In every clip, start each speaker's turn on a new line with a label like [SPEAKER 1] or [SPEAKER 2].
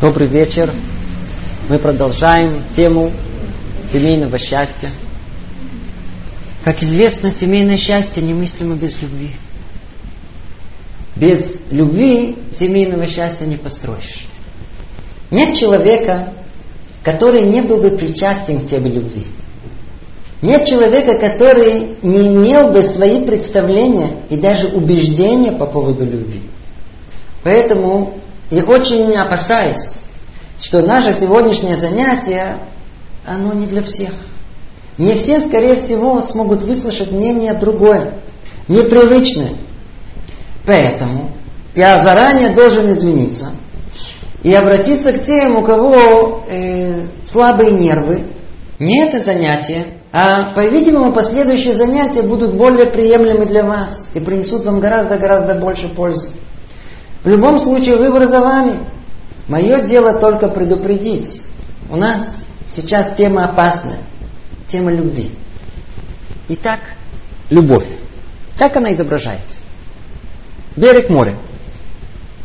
[SPEAKER 1] Добрый вечер. Мы продолжаем тему семейного счастья. Как известно, семейное счастье немыслимо без любви. Без любви семейного счастья не построишь. Нет человека, который не был бы причастен к теме любви. Нет человека, который не имел бы свои представления и даже убеждения по поводу любви. Поэтому я очень опасаюсь, что наше сегодняшнее занятие, оно не для всех. Не все, скорее всего, смогут выслушать мнение другое, непривычное. Поэтому я заранее должен извиниться и обратиться к тем, у кого э, слабые нервы. Не это занятие, а, по-видимому, последующие занятия будут более приемлемы для вас и принесут вам гораздо-гораздо больше пользы. В любом случае, выбор за вами. Мое дело только предупредить. У нас сейчас тема опасная. Тема любви. Итак, любовь. Как она изображается? Берег моря.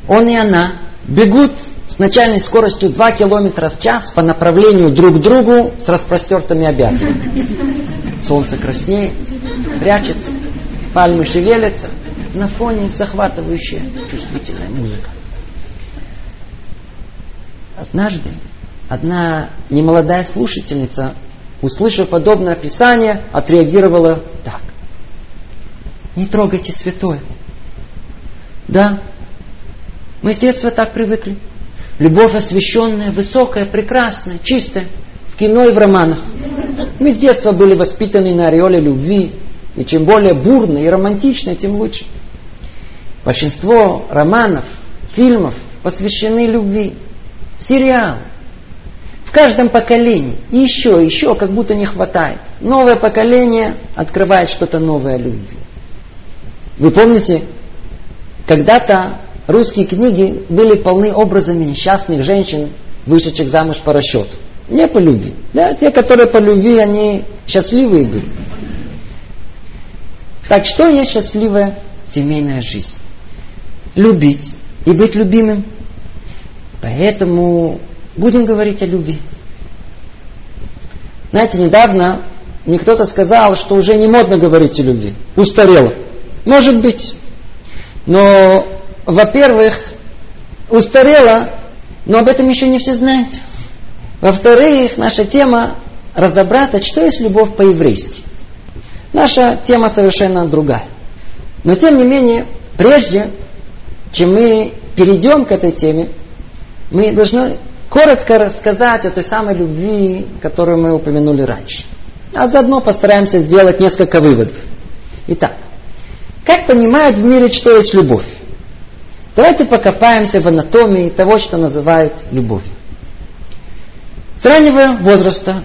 [SPEAKER 1] Он и она бегут с начальной скоростью 2 км в час по направлению друг к другу с распростертыми объятиями. Солнце краснеет, прячется, пальмы шевелятся, на фоне захватывающая чувствительная музыка. Однажды одна немолодая слушательница, услышав подобное описание, отреагировала так. Не трогайте святое. Да, мы с детства так привыкли. Любовь освященная, высокая, прекрасная, чистая. В кино и в романах. Мы с детства были воспитаны на ореоле любви. И чем более бурно и романтично, тем лучше. Большинство романов, фильмов посвящены любви. Сериал. В каждом поколении. Еще, еще, как будто не хватает. Новое поколение открывает что-то новое о любви. Вы помните, когда-то русские книги были полны образами несчастных женщин, вышедших замуж по расчету. Не по любви. Да, те, которые по любви, они счастливые были. Так что есть счастливая семейная жизнь? Любить и быть любимым. Поэтому будем говорить о любви. Знаете, недавно мне кто-то сказал, что уже не модно говорить о любви. Устарело. Может быть. Но во-первых, устарело, но об этом еще не все знают. Во-вторых, наша тема разобраться, что есть любовь по-еврейски. Наша тема совершенно другая. Но тем не менее, прежде чем мы перейдем к этой теме, мы должны коротко рассказать о той самой любви, которую мы упомянули раньше. А заодно постараемся сделать несколько выводов. Итак, как понимают в мире, что есть любовь? Давайте покопаемся в анатомии того, что называют любовью. С раннего возраста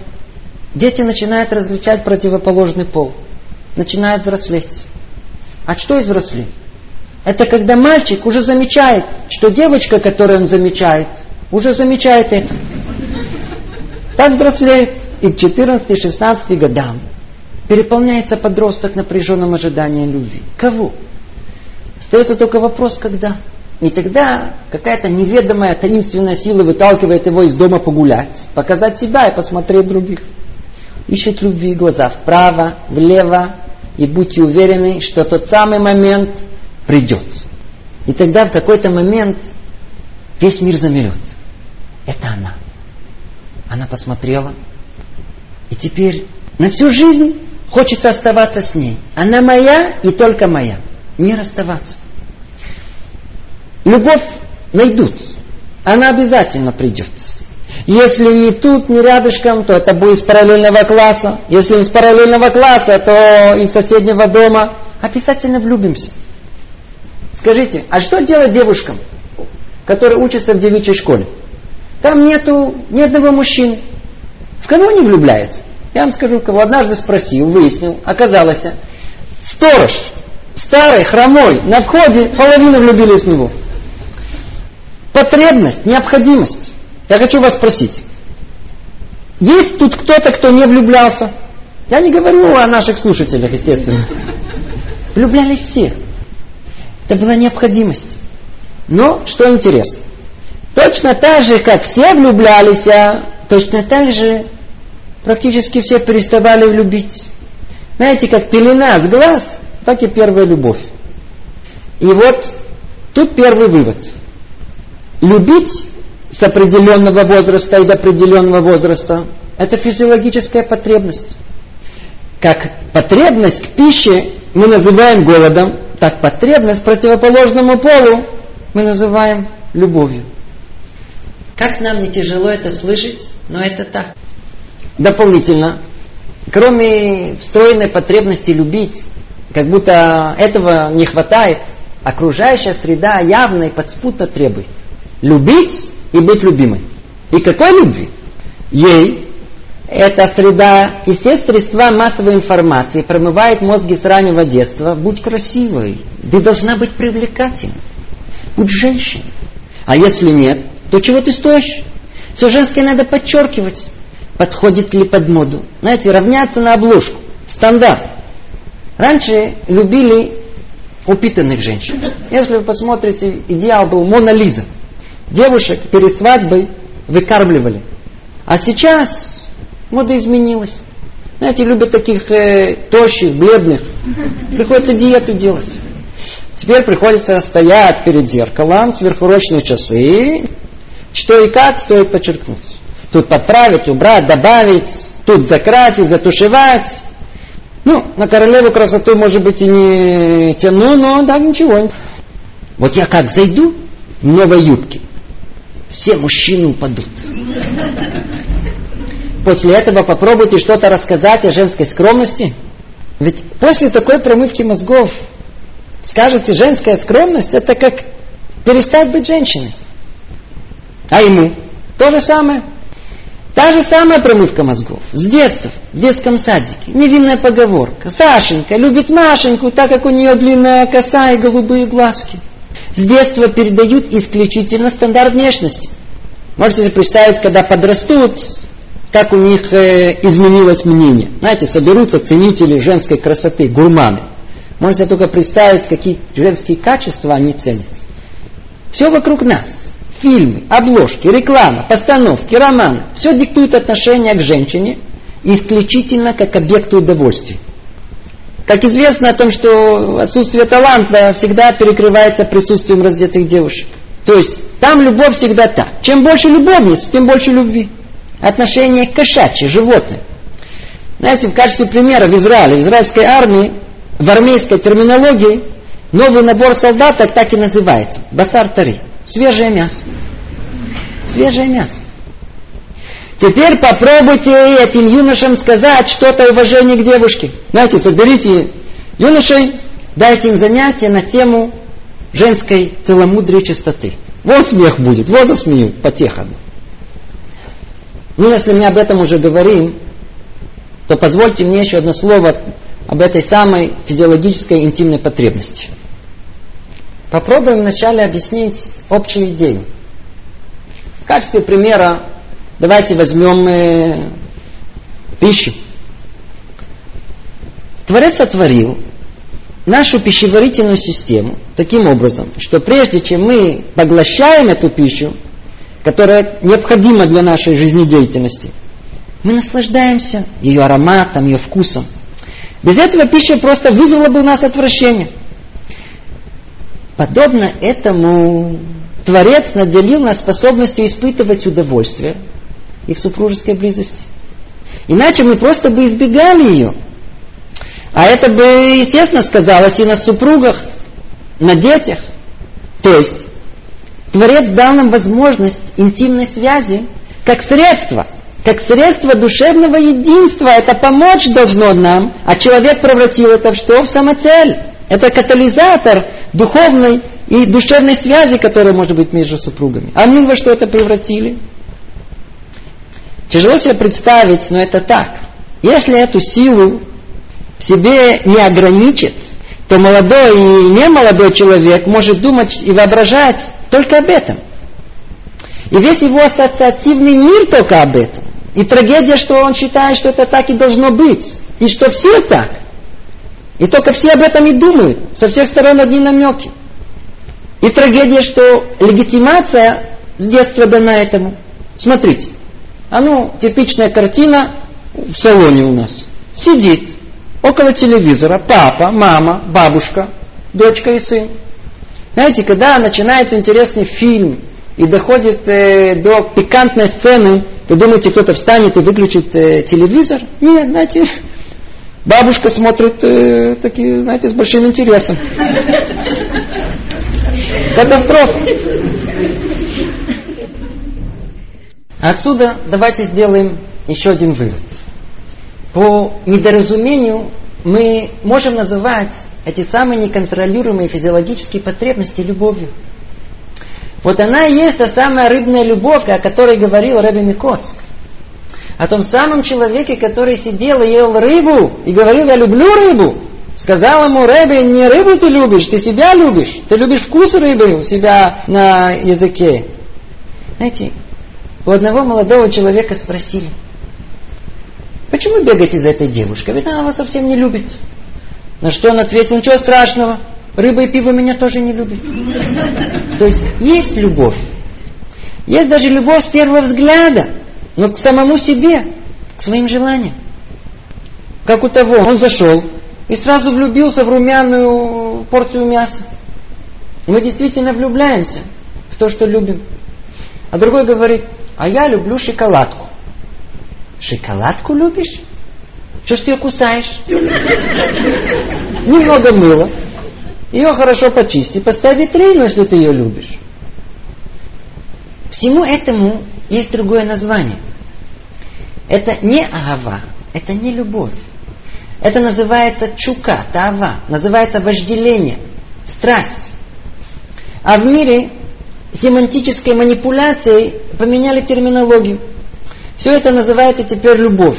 [SPEAKER 1] дети начинают различать противоположный пол, начинают взрослеть. А что из взрослеть? Это когда мальчик уже замечает, что девочка, которую он замечает, уже замечает это. Так взрослеет и к 14-16 годам переполняется подросток напряженным ожиданием любви. Кого? Остается только вопрос, когда. И тогда какая-то неведомая таинственная сила выталкивает его из дома погулять, показать себя и посмотреть других. Ищет любви глаза вправо, влево, и будьте уверены, что тот самый момент придет. И тогда в какой-то момент весь мир замерет. Это она. Она посмотрела. И теперь на всю жизнь хочется оставаться с ней. Она моя и только моя. Не расставаться. Любовь найдут. Она обязательно придет. Если не тут, не рядышком, то это будет из параллельного класса. Если из параллельного класса, то из соседнего дома. Обязательно влюбимся. Скажите, а что делать девушкам, которые учатся в девичьей школе? Там нету ни одного мужчины. В кого они влюбляются? Я вам скажу, кого однажды спросил, выяснил, оказалось, сторож, старый, хромой, на входе половина влюбились в него. Потребность, необходимость. Я хочу вас спросить. Есть тут кто-то, кто не влюблялся? Я не говорю о наших слушателях, естественно. Влюблялись все. Это была необходимость. Но, что интересно, Точно так же, как все влюблялись, а точно так же практически все переставали любить. Знаете, как пелена с глаз, так и первая любовь. И вот тут первый вывод. Любить с определенного возраста и до определенного возраста – это физиологическая потребность. Как потребность к пище мы называем голодом, так потребность противоположному полу мы называем любовью. Как нам не тяжело это слышать, но это так. Дополнительно, кроме встроенной потребности любить, как будто этого не хватает, окружающая среда явно и подспутно требует. Любить и быть любимой. И какой любви? Ей эта среда и все средства массовой информации промывает мозги с раннего детства. Будь красивой, ты должна быть привлекательной. Будь женщиной. А если нет, то чего ты стоишь? Все женское надо подчеркивать. Подходит ли под моду? Знаете, равняться на обложку. Стандарт. Раньше любили упитанных женщин. Если вы посмотрите, идеал был Мона Лиза. Девушек перед свадьбой выкармливали. А сейчас мода изменилась. Знаете, любят таких э, тощих, бледных. Приходится диету делать. Теперь приходится стоять перед зеркалом, сверхурочные часы, что и как стоит подчеркнуть. Тут подправить, убрать, добавить, тут закрасить, затушевать. Ну, на королеву красоту, может быть, и не тяну, но да, ничего. Вот я как зайду в новой юбке, все мужчины упадут. После этого попробуйте что-то рассказать о женской скромности. Ведь после такой промывки мозгов скажете, женская скромность это как перестать быть женщиной. А ему то же самое. Та же самая промывка мозгов. С детства, в детском садике. Невинная поговорка. Сашенька любит Машеньку, так как у нее длинная коса и голубые глазки. С детства передают исключительно стандарт внешности. Можете себе представить, когда подрастут, как у них э, изменилось мнение. Знаете, соберутся ценители женской красоты, гурманы. Можете только представить, какие женские качества они ценят. Все вокруг нас фильмы, обложки, реклама, постановки, романы, все диктует отношение к женщине исключительно как объекту удовольствия. Как известно о том, что отсутствие таланта всегда перекрывается присутствием раздетых девушек. То есть там любовь всегда так. Чем больше любовниц, тем больше любви. Отношение к кошачьи, животным. Знаете, в качестве примера в Израиле, в израильской армии, в армейской терминологии, новый набор солдаток так и называется. Басар Тари. Свежее мясо. Свежее мясо. Теперь попробуйте этим юношам сказать что-то уважение к девушке. Знаете, соберите юношей, дайте им занятия на тему женской целомудрия чистоты. Вот смех будет, вот засмеют, потеха. Ну, если мы об этом уже говорим, то позвольте мне еще одно слово об этой самой физиологической интимной потребности – Попробуем вначале объяснить общую идею. В качестве примера давайте возьмем э, пищу. Творец сотворил нашу пищеварительную систему таким образом, что прежде чем мы поглощаем эту пищу, которая необходима для нашей жизнедеятельности, мы наслаждаемся ее ароматом, ее вкусом. Без этого пища просто вызвала бы у нас отвращение. Подобно этому Творец наделил нас способностью испытывать удовольствие и в супружеской близости. Иначе мы просто бы избегали ее. А это бы, естественно, сказалось и на супругах, на детях. То есть, Творец дал нам возможность интимной связи как средство, как средство душевного единства. Это помочь должно нам, а человек превратил это в что? В самоцель. Это катализатор духовной и душевной связи, которая может быть между супругами. А мы во что это превратили? Тяжело себе представить, но это так. Если эту силу в себе не ограничит, то молодой и не молодой человек может думать и воображать только об этом. И весь его ассоциативный мир только об этом. И трагедия, что он считает, что это так и должно быть. И что все так. И только все об этом и думают. Со всех сторон одни намеки. И трагедия, что легитимация с детства дана этому. Смотрите, а ну, типичная картина в салоне у нас. Сидит около телевизора папа, мама, бабушка, дочка и сын. Знаете, когда начинается интересный фильм и доходит э, до пикантной сцены, вы думаете, кто-то встанет и выключит э, телевизор? Нет, знаете, бабушка смотрит э, такие, знаете, с большим интересом. Катастрофа. Отсюда давайте сделаем еще один вывод. По недоразумению мы можем называть эти самые неконтролируемые физиологические потребности любовью. Вот она и есть та самая рыбная любовь, о которой говорил Рэбби Микоцк. О том самом человеке, который сидел и ел рыбу и говорил, я люблю рыбу. Сказал ему Рэбби, не рыбу ты любишь, ты себя любишь. Ты любишь вкус рыбы у себя на языке. Знаете, у одного молодого человека спросили, почему бегаете за этой девушкой? Ведь она вас совсем не любит. На что он ответил, ничего страшного, рыба и пиво меня тоже не любят. То есть есть любовь. Есть даже любовь с первого взгляда, но к самому себе, к своим желаниям. Как у того, он зашел и сразу влюбился в румяную порцию мяса. Мы действительно влюбляемся в то, что любим. А другой говорит, а я люблю шоколадку. Шоколадку любишь? Что ж ты ее кусаешь? Немного мыла. Ее хорошо почисти, поставь витрину, если ты ее любишь. Всему этому есть другое название. Это не агава, это не любовь. Это называется чука, тава, называется вожделение, страсть. А в мире семантической манипуляцией поменяли терминологию. Все это называется теперь любовь.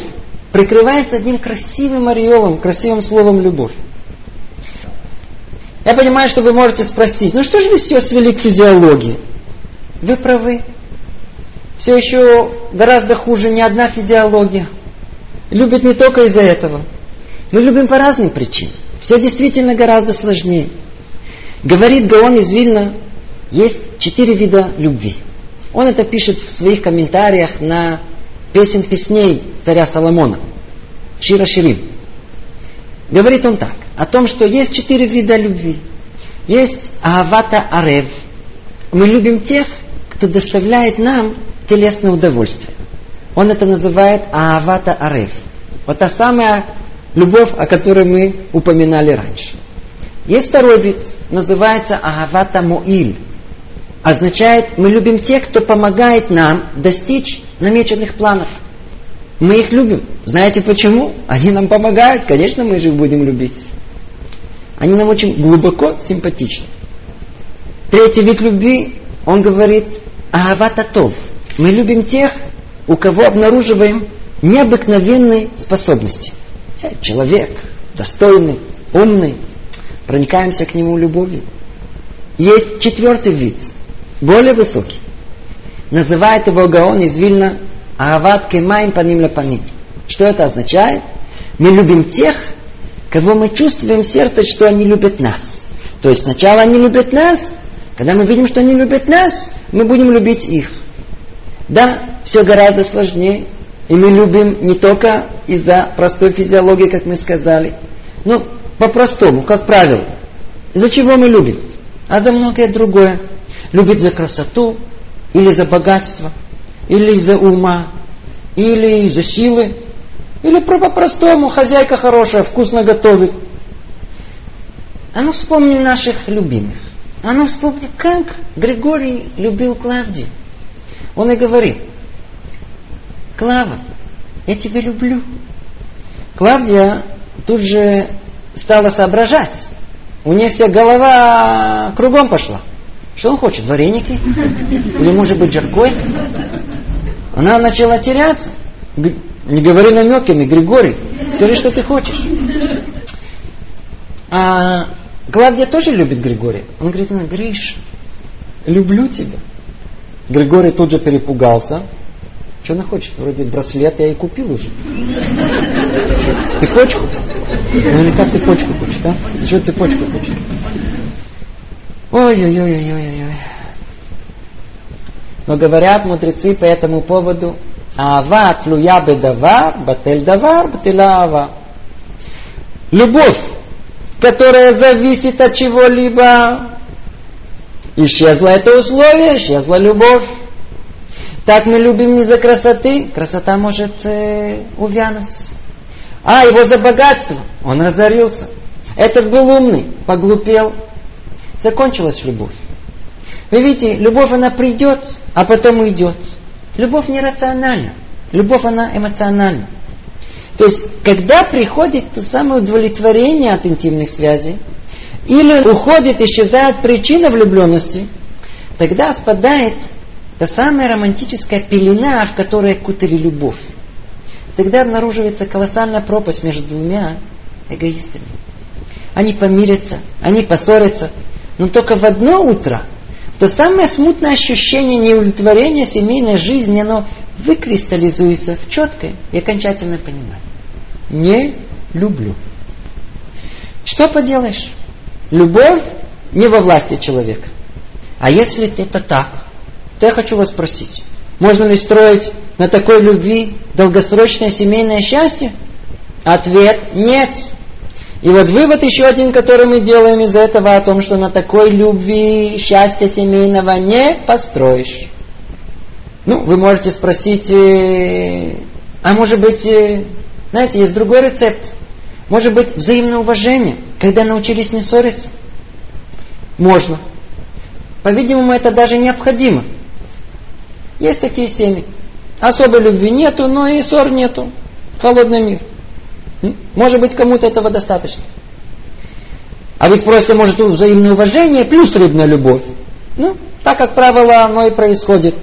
[SPEAKER 1] Прикрывается одним красивым ореолом, красивым словом любовь. Я понимаю, что вы можете спросить, ну что же вы все свели к физиологии? Вы правы. Все еще гораздо хуже не одна физиология. Любят не только из-за этого. Мы любим по разным причинам. Все действительно гораздо сложнее. Говорит Гаон из Вильна, есть четыре вида любви. Он это пишет в своих комментариях на песен песней царя Соломона. Шира Ширим. Говорит он так, о том, что есть четыре вида любви. Есть Авата Арев. Мы любим тех, кто доставляет нам телесное удовольствие. Он это называет Авата Арев. Вот та самая любовь, о которой мы упоминали раньше. Есть второй вид, называется Агавата Муиль. Означает, мы любим тех, кто помогает нам достичь намеченных планов. Мы их любим. Знаете почему? Они нам помогают, конечно, мы же их будем любить. Они нам очень глубоко симпатичны. Третий вид любви, он говорит, Агавататов. Мы любим тех, у кого обнаруживаем необыкновенные способности. Человек достойный, умный, проникаемся к нему любовью. Есть четвертый вид, более высокий. Называет его Гаон из Вильна Аават кемаем паним лапаним. Что это означает? Мы любим тех, кого мы чувствуем в сердце, что они любят нас. То есть сначала они любят нас, когда мы видим, что они любят нас, мы будем любить их. Да, все гораздо сложнее. И мы любим не только из-за простой физиологии, как мы сказали, но по-простому, как правило. Из-за чего мы любим? А за многое другое. Любит за красоту, или за богатство, или из-за ума, или из-за силы, или по-простому хозяйка хорошая, вкусно готовит. А ну вспомни наших любимых. А ну вспомни, как Григорий любил Клавдию. Он и говорит, Клава, я тебя люблю. Клавдия тут же стала соображать. У нее вся голова кругом пошла. Что он хочет? Вареники? Или может быть жаркой? Она начала теряться. Не говори намеками, Григорий, скажи, что ты хочешь. А Клавдия тоже любит Григория. Он говорит, она, Гриш, люблю тебя. Григорий тут же перепугался. Что она хочет? Вроде браслет я и купил уже. Цепочку? Наверняка цепочку хочет, да? Что цепочку хочет? Ой-ой-ой-ой-ой-ой. Но говорят мудрецы по этому поводу, Ава тлуя бедавар, батель давар, бателя ава. Любовь, которая зависит от чего-либо, исчезло это условие, исчезла любовь. Так мы любим не за красоты, красота может э, увянуть. А, его за богатство, он разорился. Этот был умный, поглупел. Закончилась любовь. Вы видите, любовь она придет, а потом уйдет. Любовь нерациональна. Любовь она эмоциональна. То есть, когда приходит то самое удовлетворение от интимных связей, или уходит, исчезает причина влюбленности, тогда спадает та самая романтическая пелена, в которой кутали любовь. Тогда обнаруживается колоссальная пропасть между двумя эгоистами. Они помирятся, они поссорятся, но только в одно утро то самое смутное ощущение неудовлетворения семейной жизни, оно выкристаллизуется в четкое и окончательное понимание. Не люблю. Что поделаешь? Любовь не во власти человека. А если это так, то я хочу вас спросить, можно ли строить на такой любви долгосрочное семейное счастье? Ответ – нет. И вот вывод еще один, который мы делаем из этого, о том, что на такой любви счастья семейного не построишь. Ну, вы можете спросить, э, а может быть, э, знаете, есть другой рецепт. Может быть, взаимное уважение, когда научились не ссориться? Можно. По-видимому, это даже необходимо. Есть такие семьи. Особой любви нету, но и ссор нету. Холодный мир. Может быть, кому-то этого достаточно. А вы спросите, может, взаимное уважение плюс рыбная любовь? Ну, так, как правило, оно и происходит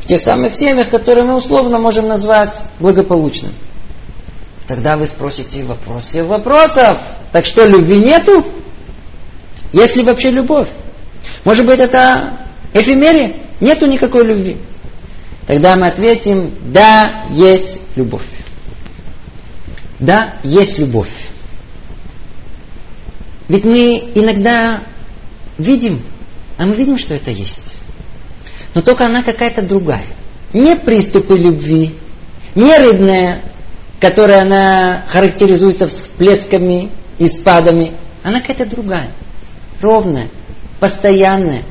[SPEAKER 1] в тех самых семьях, которые мы условно можем назвать благополучными. Тогда вы спросите вопрос всех вопросов. Так что, любви нету? Есть ли вообще любовь? Может быть, это эфемерия? Нету никакой любви. Тогда мы ответим, да, есть любовь. Да, есть любовь. Ведь мы иногда видим, а мы видим, что это есть. Но только она какая-то другая. Не приступы любви, не рыбная, которая она характеризуется всплесками и спадами. Она какая-то другая. Ровная, постоянная.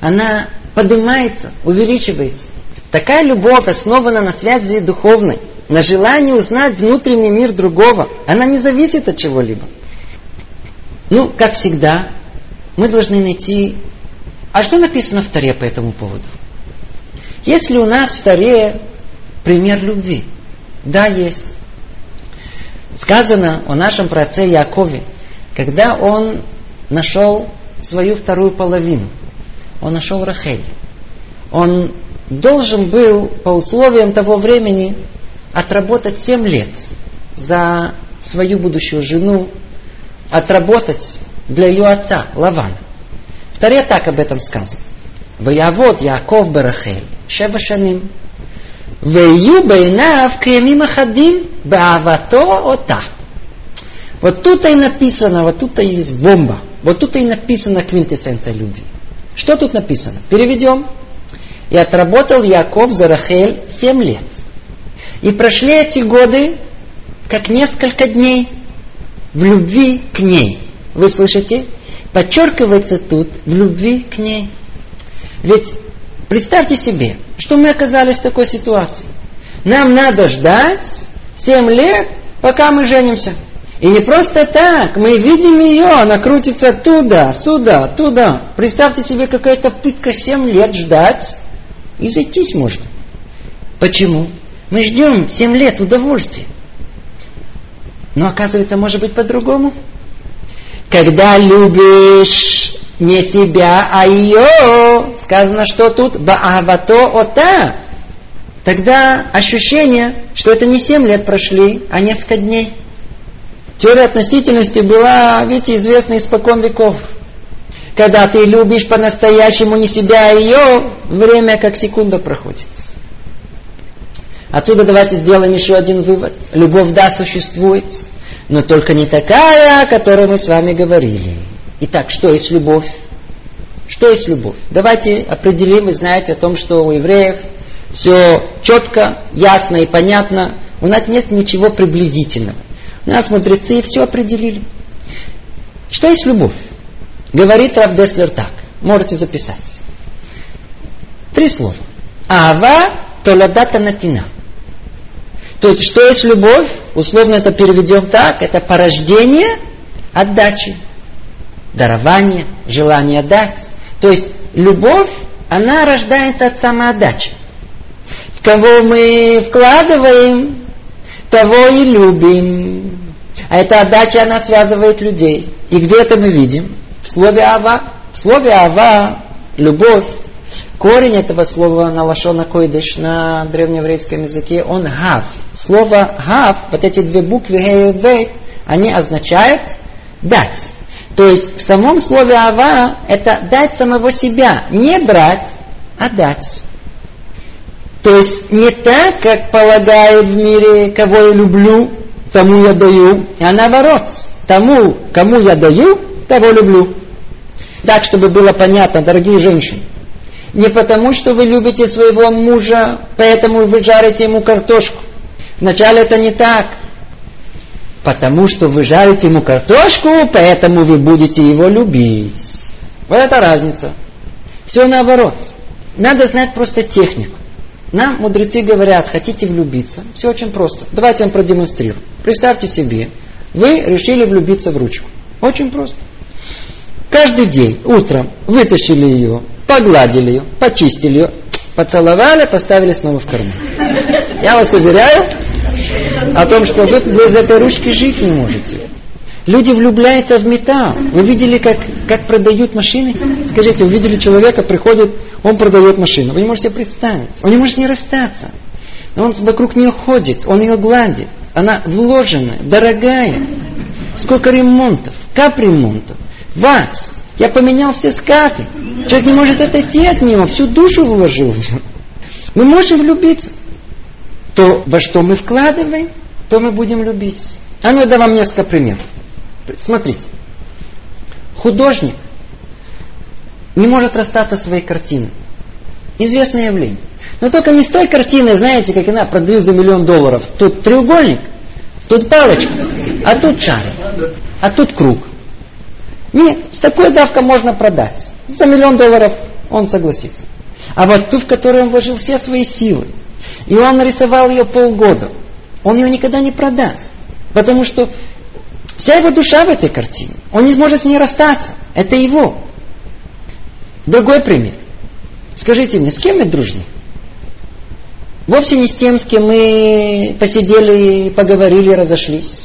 [SPEAKER 1] Она поднимается, увеличивается. Такая любовь основана на связи духовной на желание узнать внутренний мир другого. Она не зависит от чего-либо. Ну, как всегда, мы должны найти... А что написано в Таре по этому поводу? Есть ли у нас в Таре пример любви? Да, есть. Сказано о нашем праце Якове, когда он нашел свою вторую половину. Он нашел Рахель. Он должен был по условиям того времени отработать 7 лет за свою будущую жену, отработать для ее отца Лавана. В так об этом сказано. Ваявод Яков Барахель, Шева Шаним. Вею Бейнав Ахадим Баавато Ота. Вот тут и написано, вот тут и есть бомба. Вот тут и написано квинтэссенция любви. Что тут написано? Переведем. И отработал Яков за Рахель семь лет. И прошли эти годы, как несколько дней, в любви к ней. Вы слышите? Подчеркивается тут в любви к ней. Ведь представьте себе, что мы оказались в такой ситуации. Нам надо ждать 7 лет, пока мы женимся. И не просто так, мы видим ее, она крутится туда, сюда, туда. Представьте себе, какая-то пытка 7 лет ждать, и зайтись можно. Почему? Мы ждем 7 лет удовольствия. Но оказывается, может быть по-другому. Когда любишь не себя, а ее, сказано, что тут баавато ота, тогда ощущение, что это не 7 лет прошли, а несколько дней. Теория относительности была, видите, известна испокон веков. Когда ты любишь по-настоящему не себя, а ее, время как секунда проходит. Отсюда давайте сделаем еще один вывод. Любовь, да, существует, но только не такая, о которой мы с вами говорили. Итак, что есть любовь? Что есть любовь? Давайте определим, вы знаете о том, что у евреев все четко, ясно и понятно. У нас нет ничего приблизительного. У нас мудрецы все определили. Что есть любовь? Говорит Равдеслер так. Можете записать. Три слова. Ава толадата натина. То есть, что есть любовь? Условно это переведем так. Это порождение отдачи. Дарование, желание дать. То есть, любовь, она рождается от самоотдачи. В кого мы вкладываем, того и любим. А эта отдача, она связывает людей. И где это мы видим? В слове «ава». В слове «ава» – любовь. Корень этого слова на лашона койдыш на древнееврейском языке, он «гав». Слово «гав», вот эти две буквы «гей» и «бей», они означают «дать». То есть в самом слове «ава» это дать самого себя, не брать, а дать. То есть не так, как полагают в мире, кого я люблю, тому я даю, а наоборот, тому, кому я даю, того люблю. Так, чтобы было понятно, дорогие женщины. Не потому, что вы любите своего мужа, поэтому вы жарите ему картошку. Вначале это не так. Потому что вы жарите ему картошку, поэтому вы будете его любить. Вот это разница. Все наоборот. Надо знать просто технику. Нам мудрецы говорят, хотите влюбиться, все очень просто. Давайте я вам продемонстрирую. Представьте себе, вы решили влюбиться в ручку. Очень просто. Каждый день, утром, вытащили ее, погладили ее, почистили ее, поцеловали, поставили снова в карман. Я вас уверяю о том, что вы без этой ручки жить не можете. Люди влюбляются в металл. Вы видели, как, как продают машины? Скажите, вы видели человека, приходит, он продает машину. Вы не можете представить. Он не может не расстаться. Он вокруг нее ходит, он ее гладит. Она вложенная, дорогая. Сколько ремонтов, капремонтов, вакс. Я поменял все скаты. Человек не может отойти от него, всю душу вложил в него. Мы можем влюбиться. То, во что мы вкладываем, то мы будем любить. А ну, я дам вам несколько примеров. Смотрите. Художник не может расстаться своей картиной. Известное явление. Но только не с той картиной, знаете, как она продают за миллион долларов. Тут треугольник, тут палочка, а тут шарик, а тут круг. Нет, с такой давкой можно продать. За миллион долларов он согласится. А вот ту, в которую он вложил все свои силы, и он нарисовал ее полгода, он ее никогда не продаст. Потому что Вся его душа в этой картине. Он не сможет с ней расстаться. Это его. Другой пример. Скажите мне, с кем мы дружны? Вовсе не с тем, с кем мы посидели, поговорили, разошлись.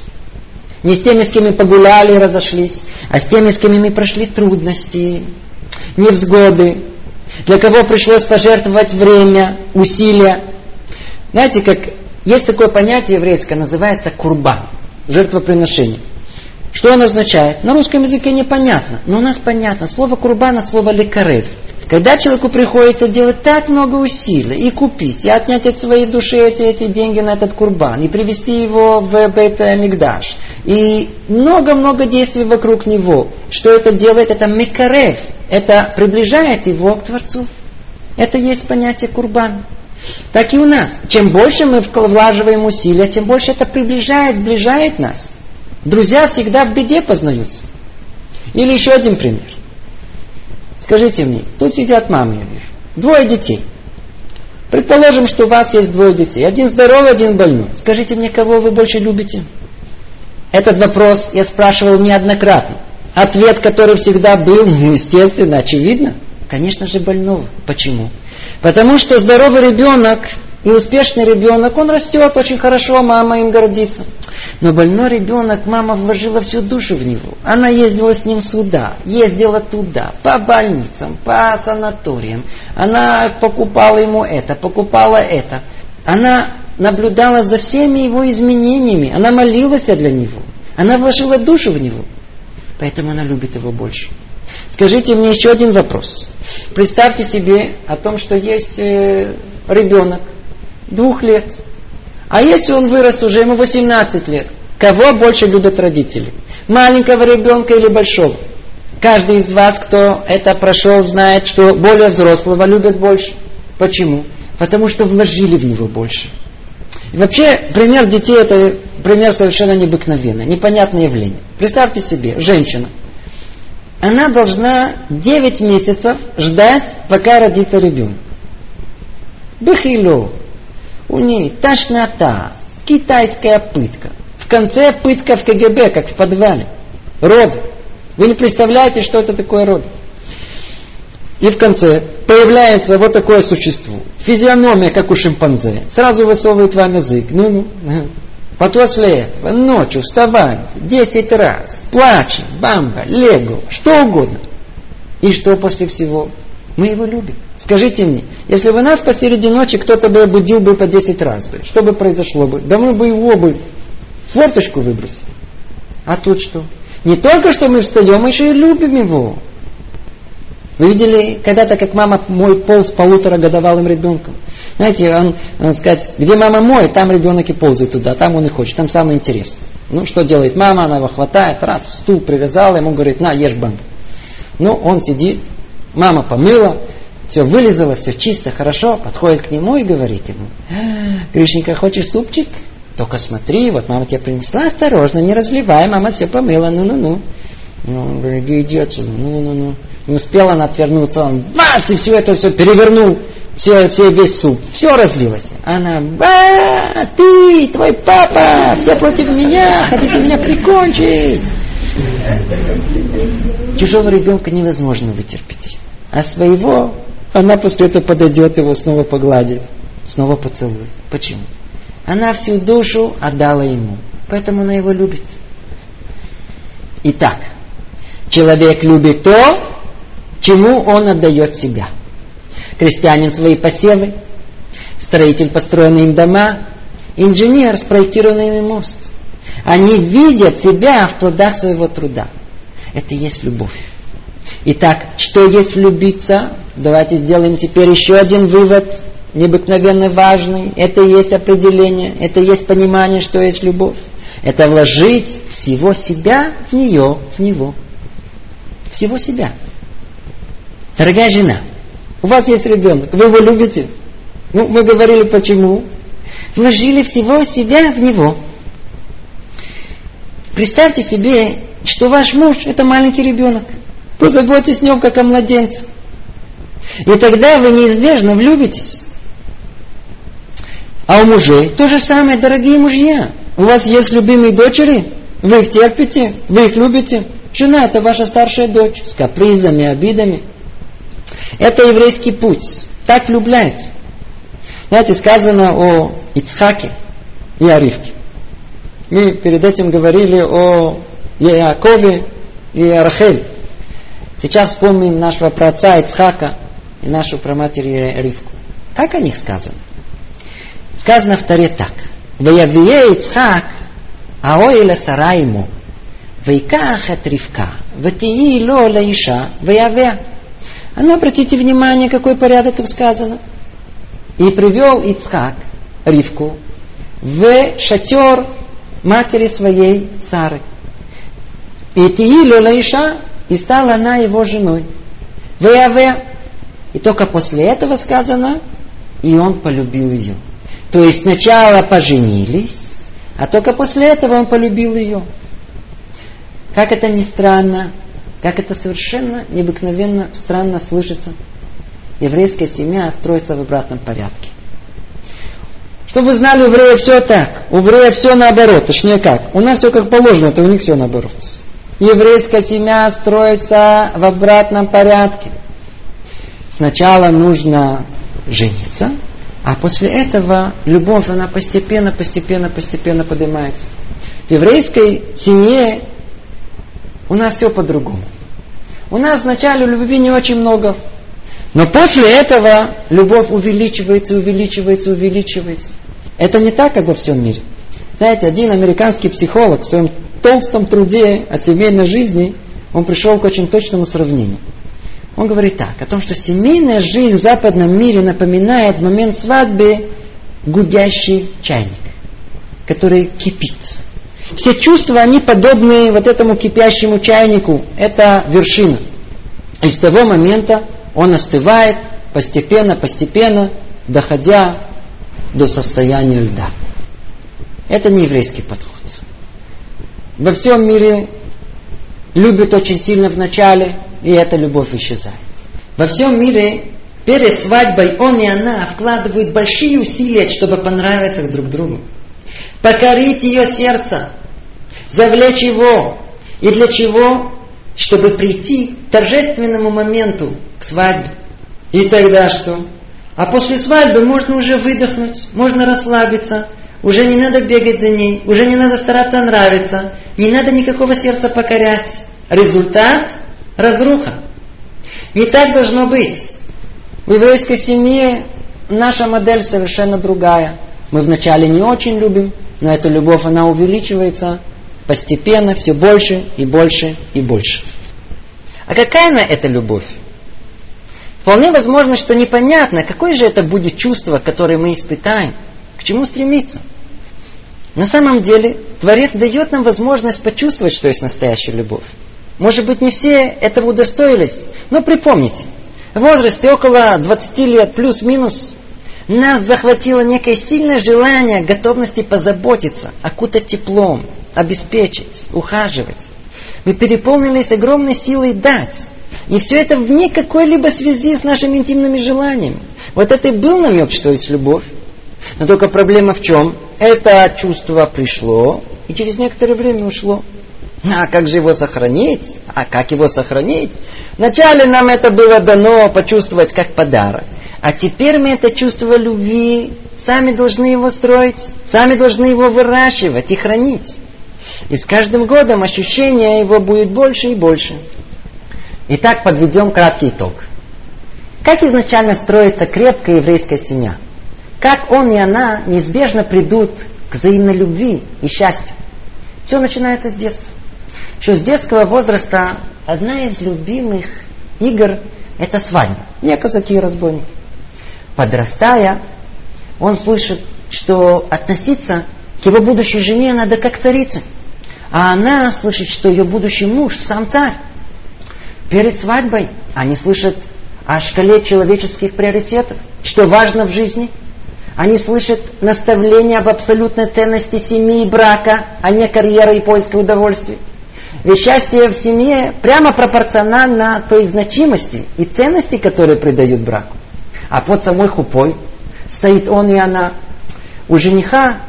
[SPEAKER 1] Не с теми, с кем мы погуляли, разошлись, а с теми, с кем мы прошли трудности, невзгоды, для кого пришлось пожертвовать время, усилия. Знаете, как есть такое понятие еврейское, называется курбан, жертвоприношение. Что он означает? На русском языке непонятно, но у нас понятно. Слово курбана, слово лекарев. Когда человеку приходится делать так много усилий, и купить, и отнять от своей души эти, эти деньги на этот курбан, и привести его в бет Мигдаш, и много-много действий вокруг него, что это делает? Это мекарев, это приближает его к Творцу. Это есть понятие курбан. Так и у нас. Чем больше мы влаживаем усилия, тем больше это приближает, сближает нас. Друзья всегда в беде познаются. Или еще один пример. Скажите мне, тут сидят мамы, я вижу. Двое детей. Предположим, что у вас есть двое детей. Один здоровый, один больной. Скажите мне, кого вы больше любите? Этот вопрос я спрашивал неоднократно. Ответ, который всегда был, ну, естественно, очевидно. Конечно же, больного. Почему? Потому что здоровый ребенок и успешный ребенок, он растет очень хорошо, мама им гордится. Но больной ребенок, мама вложила всю душу в него. Она ездила с ним сюда, ездила туда, по больницам, по санаториям. Она покупала ему это, покупала это. Она наблюдала за всеми его изменениями. Она молилась для него. Она вложила душу в него. Поэтому она любит его больше. Скажите мне еще один вопрос. Представьте себе о том, что есть э, ребенок, двух лет. А если он вырос уже, ему 18 лет, кого больше любят родители? Маленького ребенка или большого? Каждый из вас, кто это прошел, знает, что более взрослого любят больше. Почему? Потому что вложили в него больше. И вообще, пример детей это пример совершенно необыкновенный, непонятное явление. Представьте себе, женщина. Она должна 9 месяцев ждать, пока родится ребенок. Бахило. У ней тошнота, китайская пытка. В конце пытка в КГБ, как в подвале. Роды. Вы не представляете, что это такое род. И в конце появляется вот такое существо. Физиономия, как у шимпанзе. Сразу высовывает вам язык. Ну, ну. После этого ночью вставать 10 раз, плачем, бамба, лего, что угодно. И что после всего? Мы его любим. Скажите мне, если бы нас посреди ночи кто-то бы будил бы по 10 раз, бы, что бы произошло бы? Да мы бы его бы форточку выбросили. А тут что? Не только что мы встаем, мы еще и любим его. Вы видели когда-то, как мама мой с полуторагодовалым ребенком? Знаете, он, он сказать, где мама моет, там ребенок и ползает туда, там он и хочет, там самое интересное. Ну, что делает мама, она его хватает, раз, в стул привязала, ему говорит, на, ешь бамбу. Ну, он сидит, мама помыла, все вылезало, все чисто, хорошо, подходит к нему и говорит ему, Гришенька, хочешь супчик? Только смотри, вот мама тебе принесла, осторожно, не разливай, мама все помыла, ну-ну-ну. Ну, он говорит, иди отсюда, ну-ну-ну. Не успела она отвернуться, он бац, и все это все перевернул, все, все весь суп, все разлилось. Она, ба, ты, твой папа, все против меня, хотите меня прикончить. Чужого ребенка невозможно вытерпеть. А своего она после этого подойдет его, снова погладит, снова поцелует. Почему? Она всю душу отдала ему. Поэтому она его любит. Итак, человек любит то, чему он отдает себя. Крестьянин свои посевы, строитель построенные им дома, инженер спроектированный им мост. Они видят себя в плодах своего труда. Это и есть любовь. Итак, что есть влюбиться? Давайте сделаем теперь еще один вывод – необыкновенно важный. Это и есть определение, это и есть понимание, что есть любовь. Это вложить всего себя в нее, в него. Всего себя. Дорогая жена, у вас есть ребенок, вы его любите. Ну, мы говорили почему. Вложили всего себя в него. Представьте себе, что ваш муж это маленький ребенок. Позаботьтесь о нем, как о младенце. И тогда вы неизбежно влюбитесь. А у мужей то же самое, дорогие мужья. У вас есть любимые дочери, вы их терпите, вы их любите. Жена это ваша старшая дочь с капризами, обидами. Это еврейский путь. Так влюбляется. Знаете, сказано о Ицхаке и о. Мы перед этим говорили о Якове и о. Сейчас вспомним нашего праотца Ицхака и нашу праматерь Ривку. Как о них сказано? Сказано в Таре так. Ваявие Ицхак, аоиля сара ему, вайках от ривка, ватии ло лаиша, ваяве. А ну, обратите внимание, какой порядок тут сказано. И привел Ицхак Ривку в шатер матери своей Сары. И Тиилю Лаиша, и стала она его женой. Веаве. И только после этого сказано, и он полюбил ее. То есть сначала поженились, а только после этого он полюбил ее. Как это ни странно, как это совершенно необыкновенно странно слышится. Еврейская семья строится в обратном порядке. Чтобы вы знали, у евреев все так. У евреев все наоборот. Точнее как. У нас все как положено, это у них все наоборот. Еврейская семья строится в обратном порядке. Сначала нужно жениться, а после этого любовь, она постепенно, постепенно, постепенно поднимается. В еврейской семье у нас все по-другому. У нас вначале любви не очень много. Но после этого любовь увеличивается, увеличивается, увеличивается. Это не так, как во всем мире. Знаете, один американский психолог в своем толстом труде о семейной жизни, он пришел к очень точному сравнению. Он говорит так, о том, что семейная жизнь в западном мире напоминает момент свадьбы гудящий чайник, который кипит. Все чувства, они подобны вот этому кипящему чайнику. Это вершина. И с того момента он остывает постепенно, постепенно, доходя до состояния льда. Это не еврейский подход. Во всем мире любят очень сильно в начале, и эта любовь исчезает. Во всем мире перед свадьбой он и она вкладывают большие усилия, чтобы понравиться друг другу. Покорить ее сердце, завлечь его. И для чего? Чтобы прийти к торжественному моменту, к свадьбе. И тогда что? А после свадьбы можно уже выдохнуть, можно расслабиться, уже не надо бегать за ней, уже не надо стараться нравиться, не надо никакого сердца покорять. Результат – разруха. Не так должно быть. В еврейской семье наша модель совершенно другая. Мы вначале не очень любим, но эта любовь, она увеличивается постепенно, все больше и больше и больше. А какая она эта любовь? Вполне возможно, что непонятно, какое же это будет чувство, которое мы испытаем, чему стремиться. На самом деле, Творец дает нам возможность почувствовать, что есть настоящая любовь. Может быть, не все этого удостоились, но припомните, в возрасте около 20 лет плюс-минус нас захватило некое сильное желание готовности позаботиться, окутать теплом, обеспечить, ухаживать. Мы переполнились огромной силой дать. И все это вне какой-либо связи с нашими интимными желаниями. Вот это и был намек, что есть любовь. Но только проблема в чем? Это чувство пришло и через некоторое время ушло. А как же его сохранить? А как его сохранить? Вначале нам это было дано почувствовать как подарок. А теперь мы это чувство любви сами должны его строить, сами должны его выращивать и хранить. И с каждым годом ощущение его будет больше и больше. Итак, подведем краткий итог. Как изначально строится крепкая еврейская семья? Как он и она неизбежно придут к взаимной любви и счастью. Все начинается с детства. Еще с детского возраста одна из любимых игр – это свадьба. Не казаки и разбойники. Подрастая, он слышит, что относиться к его будущей жене надо как царице. А она слышит, что ее будущий муж сам царь. Перед свадьбой они слышат о шкале человеческих приоритетов, что важно в жизни – они слышат наставления об абсолютной ценности семьи и брака, а не карьеры и поиска удовольствий. Ведь счастье в семье прямо пропорционально той значимости и ценности, которые придают браку. А под самой хупой стоит он и она. У жениха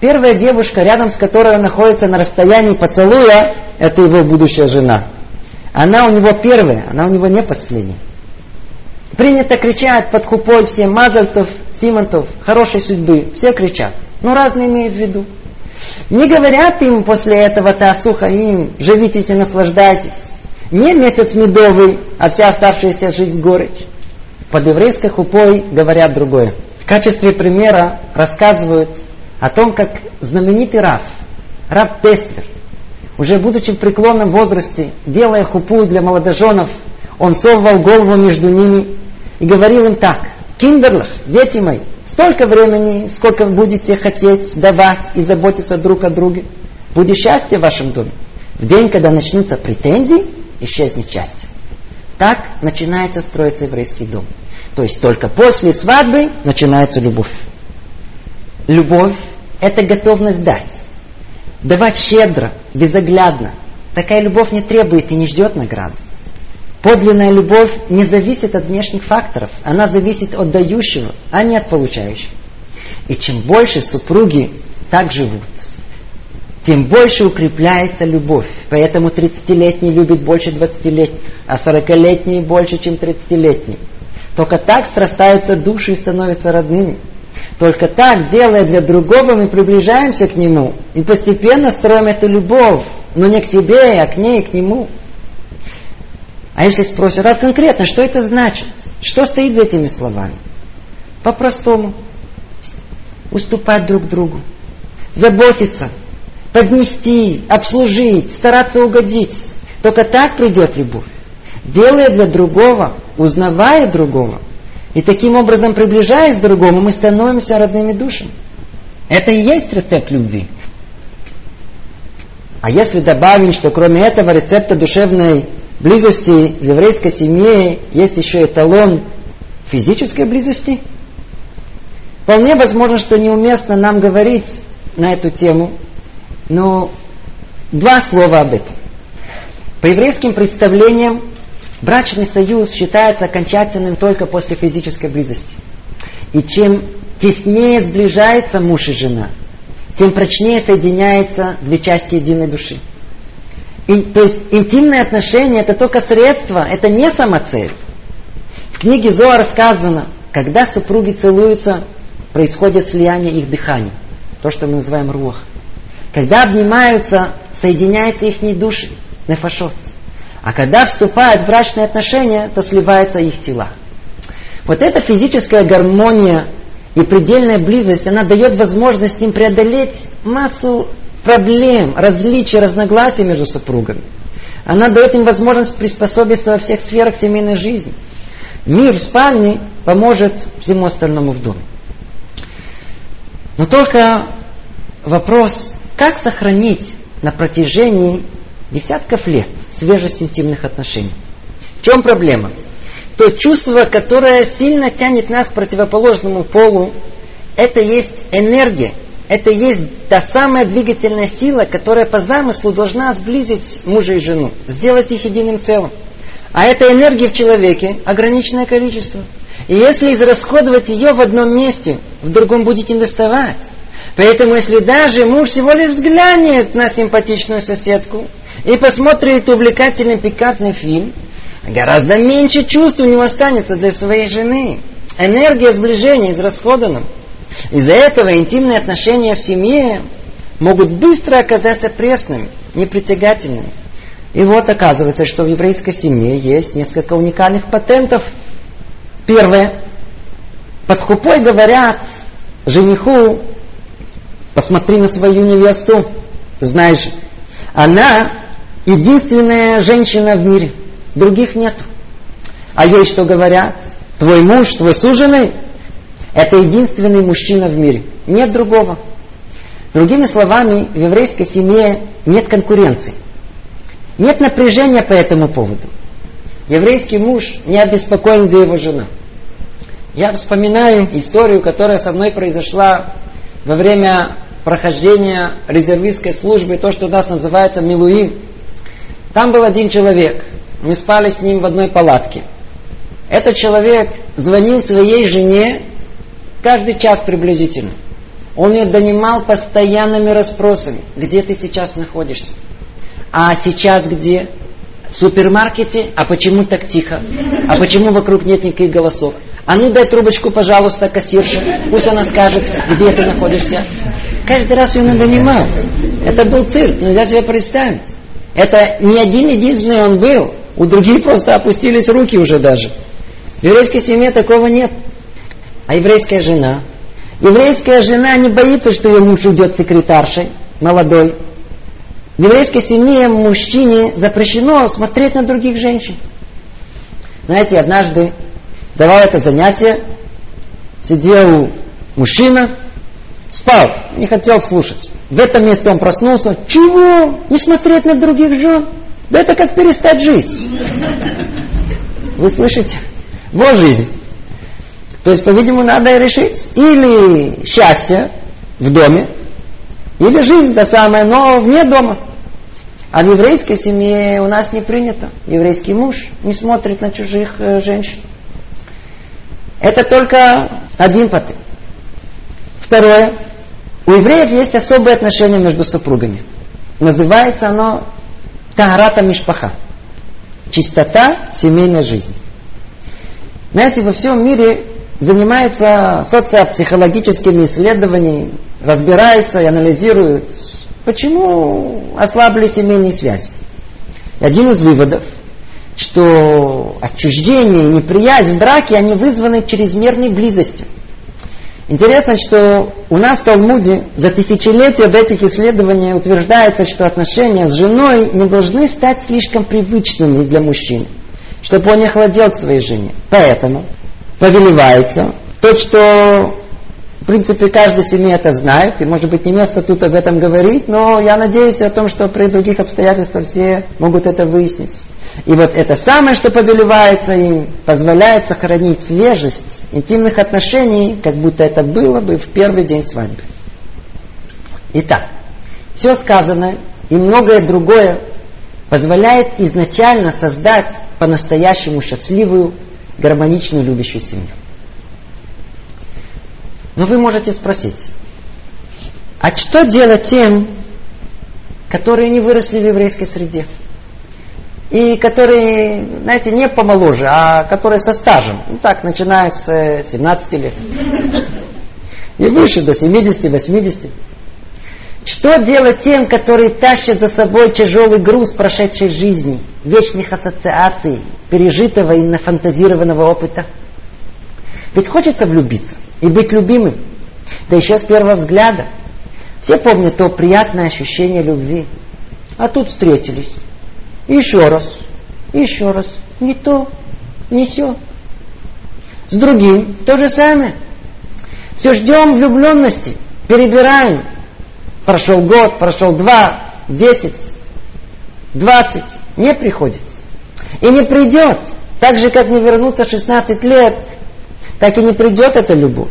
[SPEAKER 1] первая девушка, рядом с которой он находится на расстоянии поцелуя, это его будущая жена. Она у него первая, она у него не последняя. Принято кричать под хупой все Мазальтов, Симонтов, хорошей судьбы. Все кричат. Но разные имеют в виду. Не говорят им после этого Таасуха им, живитесь и наслаждайтесь. Не месяц медовый, а вся оставшаяся жизнь горечь. Под еврейской хупой говорят другое. В качестве примера рассказывают о том, как знаменитый Раф, Раф Теслер, уже будучи в преклонном возрасте, делая хупу для молодоженов, он совывал голову между ними и говорил им так. Киндерлах, дети мои, столько времени, сколько вы будете хотеть давать и заботиться друг о друге, будет счастье в вашем доме. В день, когда начнутся претензии, исчезнет счастье. Так начинается строиться еврейский дом. То есть только после свадьбы начинается любовь. Любовь – это готовность дать. Давать щедро, безоглядно. Такая любовь не требует и не ждет награды. Подлинная любовь не зависит от внешних факторов, она зависит от дающего, а не от получающего. И чем больше супруги так живут, тем больше укрепляется любовь. Поэтому 30-летний любит больше 20-летних, а 40-летний больше, чем 30-летний. Только так срастаются души и становятся родными. Только так, делая для другого, мы приближаемся к нему и постепенно строим эту любовь, но не к себе, а к ней, к нему. А если спросят, а конкретно, что это значит? Что стоит за этими словами? По-простому. Уступать друг другу. Заботиться. Поднести, обслужить, стараться угодить. Только так придет любовь. Делая для другого, узнавая другого. И таким образом, приближаясь к другому, мы становимся родными душами. Это и есть рецепт любви. А если добавим, что кроме этого рецепта душевной близости в еврейской семье есть еще эталон физической близости, вполне возможно, что неуместно нам говорить на эту тему, но два слова об этом. По еврейским представлениям брачный союз считается окончательным только после физической близости. И чем теснее сближается муж и жена, тем прочнее соединяются две части единой души. И, то есть интимные отношения это только средство, это не самоцель. В книге Зоа сказано, когда супруги целуются, происходит слияние их дыханий. То, что мы называем рух. Когда обнимаются, соединяются их души, нефашот. А когда вступают в брачные отношения, то сливаются их тела. Вот эта физическая гармония и предельная близость, она дает возможность им преодолеть массу проблем, различий, разногласий между супругами. Она дает им возможность приспособиться во всех сферах семейной жизни. Мир в спальне поможет всему остальному в доме. Но только вопрос, как сохранить на протяжении десятков лет свежесть интимных отношений. В чем проблема? То чувство, которое сильно тянет нас к противоположному полу, это есть энергия, это есть та самая двигательная сила, которая по замыслу должна сблизить мужа и жену, сделать их единым целым. А эта энергия в человеке ограниченное количество. И если израсходовать ее в одном месте, в другом будете доставать. Поэтому если даже муж всего лишь взглянет на симпатичную соседку и посмотрит увлекательный пикантный фильм, гораздо меньше чувств у него останется для своей жены. Энергия сближения израсходана. Из-за этого интимные отношения в семье могут быстро оказаться пресными, непритягательными. И вот оказывается, что в еврейской семье есть несколько уникальных патентов. Первое. Под хупой говорят жениху, посмотри на свою невесту, знаешь, она единственная женщина в мире, других нет. А ей что говорят? Твой муж, твой суженый, это единственный мужчина в мире. Нет другого. Другими словами, в еврейской семье нет конкуренции. Нет напряжения по этому поводу. Еврейский муж не обеспокоен, где его жена. Я вспоминаю историю, которая со мной произошла во время прохождения резервистской службы, то, что у нас называется Милуим. Там был один человек. Мы спали с ним в одной палатке. Этот человек звонил своей жене Каждый час приблизительно. Он ее донимал постоянными расспросами. Где ты сейчас находишься? А сейчас где? В супермаркете? А почему так тихо? А почему вокруг нет никаких голосов? А ну дай трубочку, пожалуйста, кассирше. Пусть она скажет, где ты находишься. Каждый раз ее надонимал. Это был цирк, нельзя себе представить. Это не один единственный он был. У других просто опустились руки уже даже. В еврейской семье такого нет. А еврейская жена? Еврейская жена не боится, что ее муж уйдет секретаршей, молодой. В еврейской семье мужчине запрещено смотреть на других женщин. Знаете, однажды давал это занятие, сидел мужчина, спал, не хотел слушать. В этом месте он проснулся. Чего? Не смотреть на других жен? Да это как перестать жить. Вы слышите? Вот жизнь. То есть, по-видимому, надо решить. Или счастье в доме, или жизнь та самая, но вне дома. А в еврейской семье у нас не принято. Еврейский муж не смотрит на чужих э, женщин. Это только один патент. Второе. У евреев есть особое отношение между супругами. Называется оно Тагарата Мишпаха. Чистота семейной жизни. Знаете, во всем мире занимается социопсихологическими исследованиями, разбирается и анализирует, почему ослабли семейные связи. И один из выводов, что отчуждение, неприязнь, браки, они вызваны чрезмерной близостью. Интересно, что у нас в Талмуде за тысячелетия до этих исследований утверждается, что отношения с женой не должны стать слишком привычными для мужчины, чтобы он не охладел к своей жене. Поэтому повелевается, то, что В принципе, каждая семья это знает, и, может быть, не место тут об этом говорить, но я надеюсь о том, что при других обстоятельствах все могут это выяснить. И вот это самое, что повелевается им, позволяет сохранить свежесть интимных отношений, как будто это было бы в первый день свадьбы. Итак, все сказанное и многое другое позволяет изначально создать по-настоящему счастливую, гармоничную, любящую семью. Но вы можете спросить, а что делать тем, которые не выросли в еврейской среде? И которые, знаете, не помоложе, а которые со стажем. Ну так, начиная с 17 лет. И выше, до 70-80. Что делать тем, которые тащат за собой тяжелый груз прошедшей жизни, вечных ассоциаций, пережитого и нафантазированного опыта? Ведь хочется влюбиться и быть любимым. Да еще с первого взгляда. Все помнят то приятное ощущение любви. А тут встретились. Еще раз. Еще раз. Не то, не все. С другим то же самое. Все ждем влюбленности. Перебираем. Прошел год, прошел два, десять, двадцать. Не приходит. И не придет. Так же, как не вернуться 16 лет, так и не придет эта любовь.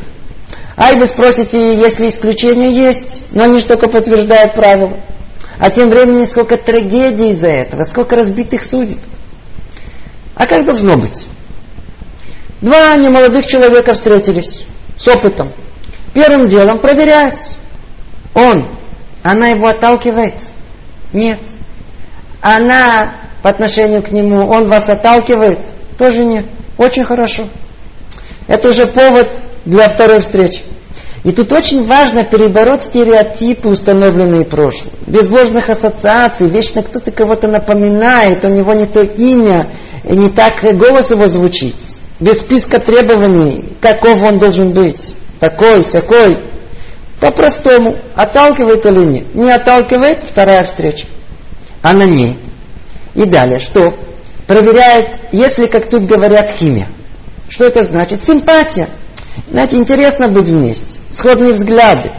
[SPEAKER 1] Ай, вы спросите, если исключения есть, но они же только подтверждают правила. А тем временем сколько трагедий из-за этого, сколько разбитых судеб. А как должно быть? Два немолодых человека встретились с опытом. Первым делом проверяют. Он, она его отталкивает? Нет. Она по отношению к нему, он вас отталкивает? Тоже нет. Очень хорошо. Это уже повод для второй встречи. И тут очень важно перебороть стереотипы, установленные прошлым. Без ложных ассоциаций, вечно кто-то кого-то напоминает, у него не то имя, не так голос его звучит. Без списка требований, каков он должен быть. Такой, сякой. По-простому, отталкивает или нет. Не отталкивает, вторая встреча. А на ней. И далее, что? Проверяет, если, как тут говорят, химия. Что это значит? Симпатия. Знаете, интересно быть вместе. Сходные взгляды.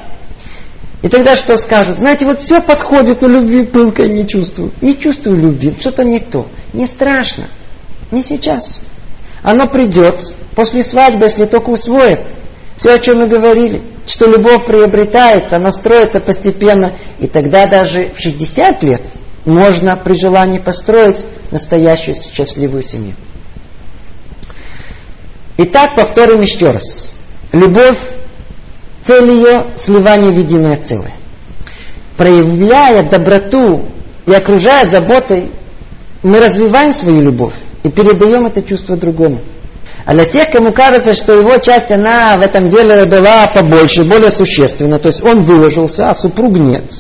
[SPEAKER 1] И тогда что скажут? Знаете, вот все подходит, но любви пылкой не чувствую. Не чувствую любви, что-то не то. Не страшно. Не сейчас. Оно придет после свадьбы, если только усвоит. Все, о чем мы говорили. Что любовь приобретается, она строится постепенно. И тогда даже в 60 лет можно при желании построить настоящую счастливую семью. Итак, повторим еще раз. Любовь, цель ее – сливание в единое целое. Проявляя доброту и окружая заботой, мы развиваем свою любовь и передаем это чувство другому. А для тех, кому кажется, что его часть, она в этом деле была побольше, более существенна, то есть он выложился, а супруг нет.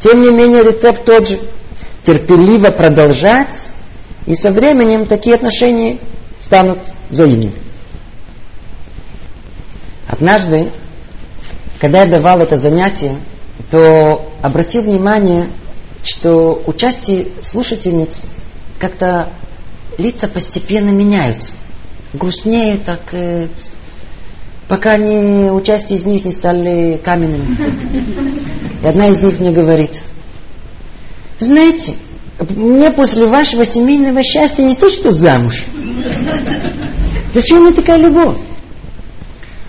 [SPEAKER 1] Тем не менее, рецепт тот же. Терпеливо продолжать, и со временем такие отношения станут взаимными. Однажды, когда я давал это занятие, то обратил внимание, что у части слушательниц как-то лица постепенно меняются. Грустнеют так, э, пока они, у из них не стали каменными. И одна из них мне говорит, знаете, мне после вашего семейного счастья не то, что замуж. Зачем мне такая любовь?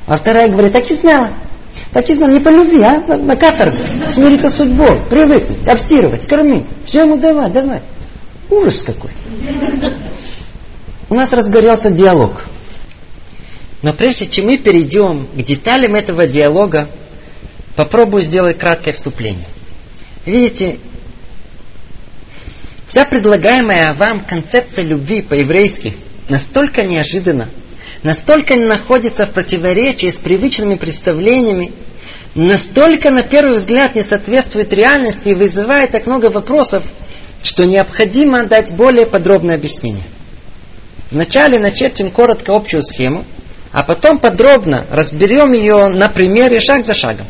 [SPEAKER 1] А вторая говорит, так и знала. Так и знала, не по любви, а на, на каторгу. Смириться с судьбой, привыкнуть, обстирывать, кормить. Все ему давай, давай. Ужас какой. У нас разгорелся диалог. Но прежде чем мы перейдем к деталям этого диалога, попробую сделать краткое вступление. Видите, вся предлагаемая вам концепция любви по-еврейски настолько неожиданна, настолько находится в противоречии с привычными представлениями, настолько на первый взгляд не соответствует реальности и вызывает так много вопросов, что необходимо дать более подробное объяснение. Вначале начертим коротко общую схему, а потом подробно разберем ее на примере шаг за шагом.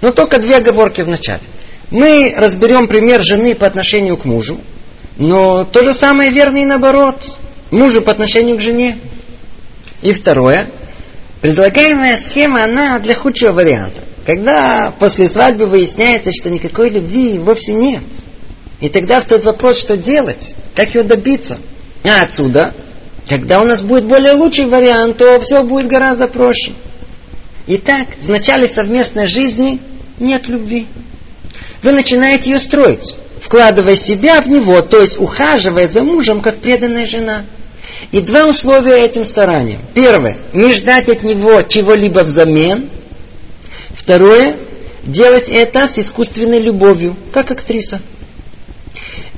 [SPEAKER 1] Но только две оговорки в начале. Мы разберем пример жены по отношению к мужу, но то же самое верно и наоборот. Мужу по отношению к жене. И второе, Предлагаемая схема, она для худшего варианта. Когда после свадьбы выясняется, что никакой любви вовсе нет. И тогда встает вопрос, что делать, как ее добиться. А отсюда, когда у нас будет более лучший вариант, то все будет гораздо проще. Итак, в начале совместной жизни нет любви. Вы начинаете ее строить, вкладывая себя в него, то есть ухаживая за мужем, как преданная жена. И два условия этим стараниям. Первое, не ждать от него чего-либо взамен. Второе, делать это с искусственной любовью, как актриса.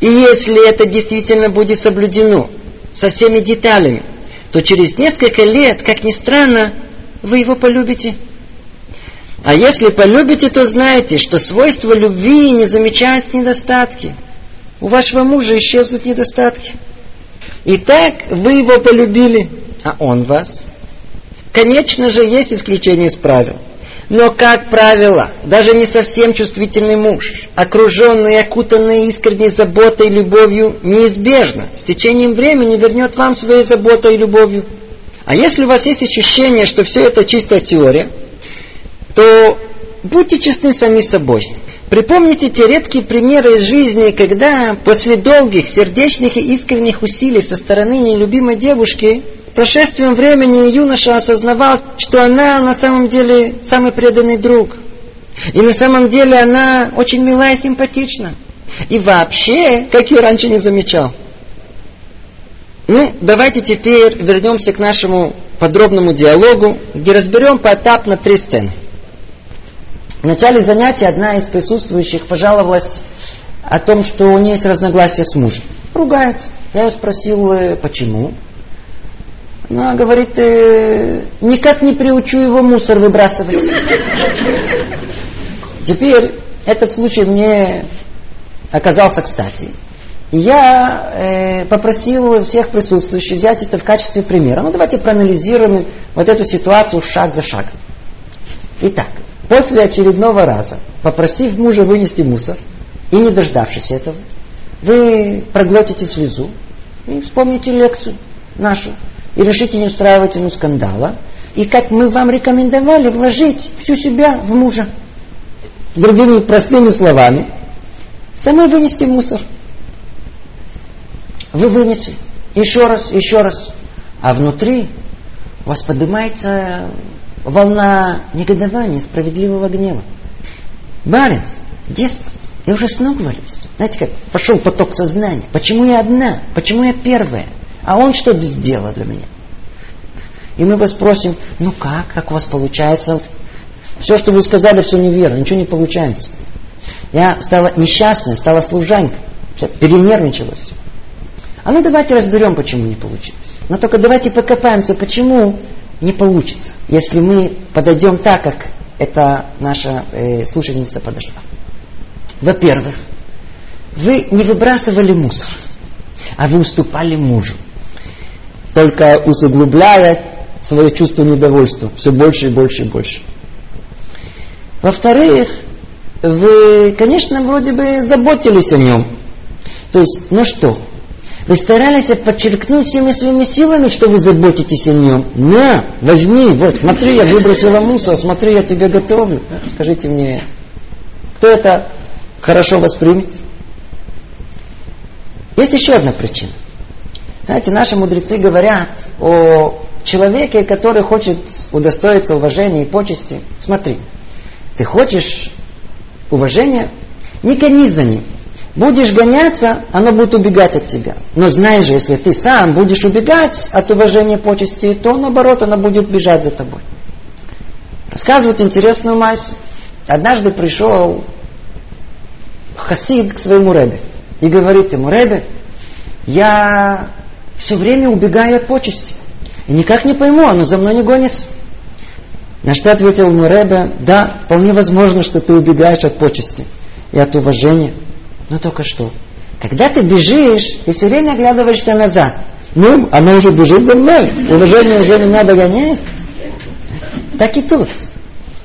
[SPEAKER 1] И если это действительно будет соблюдено со всеми деталями, то через несколько лет, как ни странно, вы его полюбите. А если полюбите, то знаете, что свойство любви не замечает недостатки. У вашего мужа исчезнут недостатки. Итак, вы его полюбили, а он вас. Конечно же, есть исключение из правил. Но, как правило, даже не совсем чувствительный муж, окруженный и окутанный искренней заботой и любовью, неизбежно с течением времени вернет вам своей заботой и любовью. А если у вас есть ощущение, что все это чистая теория, то будьте честны сами собой. Припомните те редкие примеры из жизни, когда после долгих, сердечных и искренних усилий со стороны нелюбимой девушки с прошествием времени юноша осознавал, что она на самом деле самый преданный друг. И на самом деле она очень милая и симпатична. И вообще, как ее раньше не замечал. Ну, давайте теперь вернемся к нашему подробному диалогу, где разберем поэтапно три сцены. В начале занятия одна из присутствующих пожаловалась о том, что у нее есть разногласия с мужем. Ругается. Я ее спросил, э, почему. Она говорит, э, никак не приучу его мусор выбрасывать. Теперь этот случай мне оказался кстати. И я э, попросил всех присутствующих взять это в качестве примера. Ну давайте проанализируем вот эту ситуацию шаг за шагом. Итак, после очередного раза, попросив мужа вынести мусор, и не дождавшись этого, вы проглотите слезу и вспомните лекцию нашу, и решите не устраивать ему скандала, и как мы вам рекомендовали, вложить всю себя в мужа. Другими простыми словами, самой вынести мусор. Вы вынесли. Еще раз, еще раз. А внутри у вас поднимается волна негодования, справедливого гнева. Барин, деспот, я уже с ног валюсь. Знаете как, пошел поток сознания. Почему я одна? Почему я первая? А он что сделал для меня? И мы вас спросим, ну как, как у вас получается? Все, что вы сказали, все неверно, ничего не получается. Я стала несчастной, стала служанкой. Перенервничалась. А ну давайте разберем, почему не получилось. Но только давайте покопаемся, почему не получится, если мы подойдем так, как эта наша э, слушательница подошла. Во-первых, вы не выбрасывали мусор, а вы уступали мужу, только усугубляя свое чувство недовольства все больше и больше и больше. Во-вторых, вы, конечно, вроде бы заботились о нем. То есть, ну что, вы старались подчеркнуть всеми своими силами, что вы заботитесь о нем. На, возьми, вот, смотри, я выбросила мусор, смотри, я тебе готовлю. Скажите мне, кто это хорошо воспримет? Есть еще одна причина. Знаете, наши мудрецы говорят о человеке, который хочет удостоиться уважения и почести. Смотри, ты хочешь уважения, не гонись за ним. Будешь гоняться, оно будет убегать от тебя. Но знай же, если ты сам будешь убегать от уважения почести, то наоборот, оно будет бежать за тобой. Рассказывают интересную массу. Однажды пришел хасид к своему ребе и говорит ему, ребе, я все время убегаю от почести. И никак не пойму, оно за мной не гонится. На что ответил ему Ребе, да, вполне возможно, что ты убегаешь от почести и от уважения. Но только что, когда ты бежишь, ты все время оглядываешься назад. Ну, оно уже бежит за мной. Уважение уже меня догоняет. Так и тут.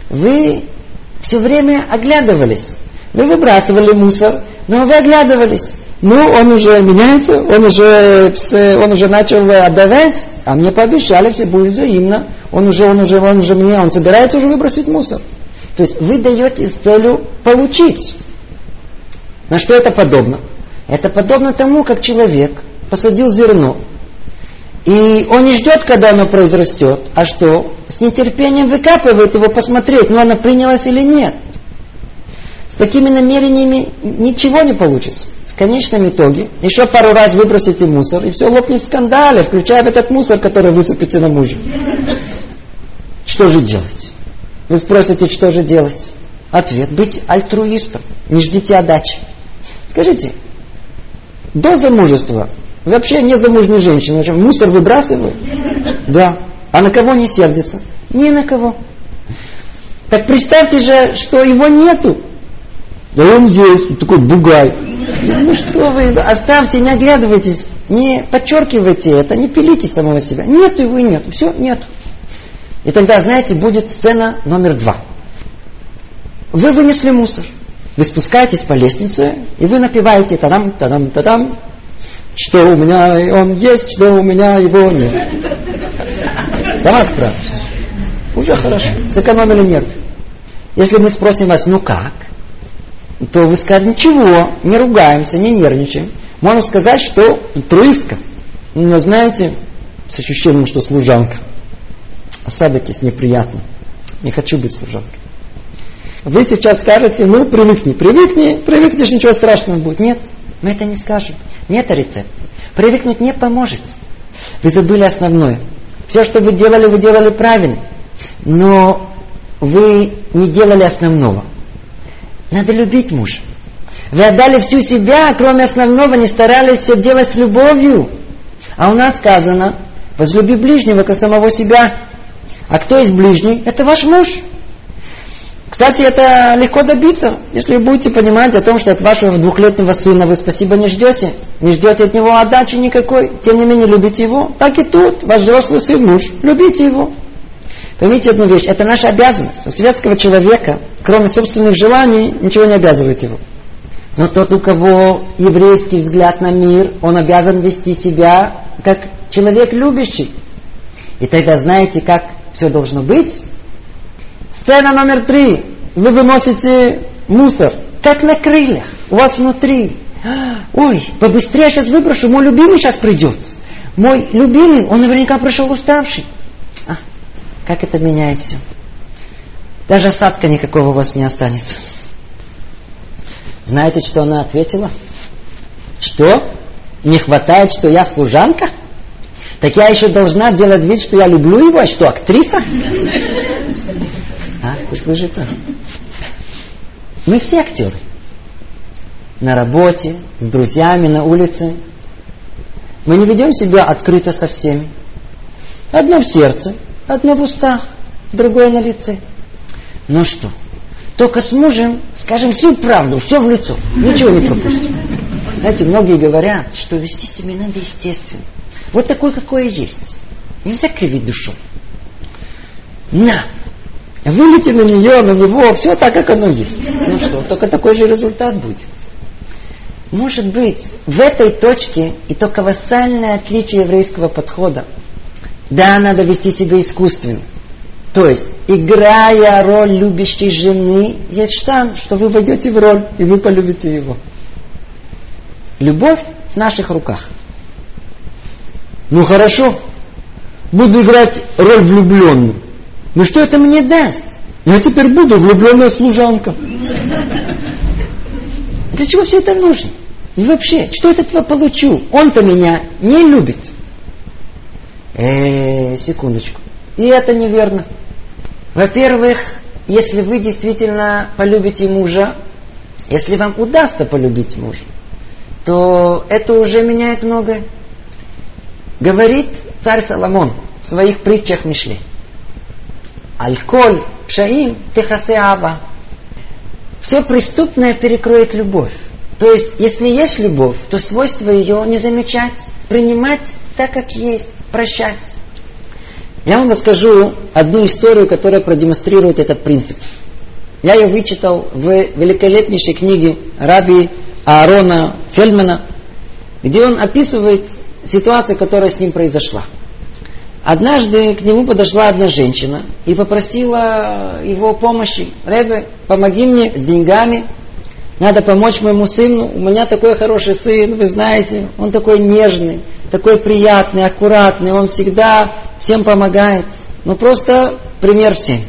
[SPEAKER 1] Вы все время оглядывались. Вы выбрасывали мусор, но вы оглядывались. Ну, он уже меняется, он уже, он уже начал отдавать, а мне пообещали, все будет взаимно. он уже, он уже, он уже мне, он собирается уже выбросить мусор. То есть вы даете с целью получить. На что это подобно? Это подобно тому, как человек посадил зерно, и он не ждет, когда оно произрастет, а что? С нетерпением выкапывает его посмотреть, ну оно принялось или нет. С такими намерениями ничего не получится. В конечном итоге еще пару раз выбросите мусор, и все лопнет в скандале, включая этот мусор, который высыпете на мужа. Что же делать? Вы спросите, что же делать? Ответ – быть альтруистом. Не ждите отдачи. Скажите, до замужества вообще не замужней женщины, мусор выбрасывают? Да. А на кого не сердится? Ни на кого. Так представьте же, что его нету. Да он есть, такой бугай. Ну что вы, оставьте, не оглядывайтесь, не подчеркивайте это, не пилите самого себя. Нету его и нету, все, нету. И тогда, знаете, будет сцена номер два. Вы вынесли мусор. Вы спускаетесь по лестнице, и вы напиваете тадам, тадам, тадам, что у меня он есть, что у меня его нет. Сама справишься. Уже хорошо. Сэкономили нервы. Если мы спросим вас, ну как? То вы скажете, ничего, не ругаемся, не нервничаем. Можно сказать, что туристка. Но знаете, с ощущением, что служанка. Осадок неприятно. Не хочу быть служанкой. Вы сейчас скажете, ну привыкни, привыкни, привыкнешь, ничего страшного будет. Нет, мы это не скажем. Нет рецепта. Привыкнуть не поможет. Вы забыли основное. Все, что вы делали, вы делали правильно. Но вы не делали основного. Надо любить мужа. Вы отдали всю себя, кроме основного, не старались все делать с любовью. А у нас сказано, возлюби ближнего, как самого себя. А кто есть ближний? Это ваш муж. Кстати, это легко добиться, если вы будете понимать о том, что от вашего двухлетнего сына вы спасибо не ждете, не ждете от него отдачи никакой, тем не менее любите его. Так и тут, ваш взрослый сын, муж, любите его. Поймите одну вещь, это наша обязанность. У светского человека, кроме собственных желаний, ничего не обязывает его. Но тот, у кого еврейский взгляд на мир, он обязан вести себя как человек любящий. И тогда знаете, как все должно быть? Сцена номер три. Вы выносите мусор, как на крыльях, у вас внутри. Ой, побыстрее сейчас выброшу, мой любимый сейчас придет. Мой любимый, он наверняка пришел уставший. Как это меняет все? Даже осадка никакого у вас не останется. Знаете, что она ответила? Что? Не хватает, что я служанка? Так я еще должна делать вид, что я люблю его, а что, актриса? А, вы слышите? Мы все актеры. На работе, с друзьями, на улице. Мы не ведем себя открыто со всеми. Одно в сердце, Одно в устах, другое на лице. Ну что, только с мужем скажем всю правду, все в лицо, ничего не пропустим. Знаете, многие говорят, что вести себя надо естественно. Вот такой, какой есть. Нельзя кривить душу. На! Вылети на нее, на него, все так, как оно есть. Ну что, только такой же результат будет. Может быть, в этой точке и то колоссальное отличие еврейского подхода да, надо вести себя искусственно. То есть, играя роль любящей жены, есть штан, что вы войдете в роль, и вы полюбите его. Любовь в наших руках. Ну хорошо, буду играть роль влюбленную. Но что это мне даст? Я теперь буду влюбленная служанка. Для чего все это нужно? И вообще, что от этого получу? Он-то меня не любит э, секундочку. И это неверно. Во-первых, если вы действительно полюбите мужа, если вам удастся полюбить мужа, то это уже меняет многое. Говорит царь Соломон в своих притчах Мишле. Альколь, пшаим, техасе ава. Все преступное перекроет любовь. То есть, если есть любовь, то свойство ее не замечать, принимать так, как есть прощать. Я вам расскажу одну историю, которая продемонстрирует этот принцип. Я ее вычитал в великолепнейшей книге Раби Аарона Фельдмана, где он описывает ситуацию, которая с ним произошла. Однажды к нему подошла одна женщина и попросила его помощи. Ребе, помоги мне с деньгами, надо помочь моему сыну. У меня такой хороший сын, вы знаете, он такой нежный, такой приятный, аккуратный, он всегда всем помогает. Ну просто пример всем.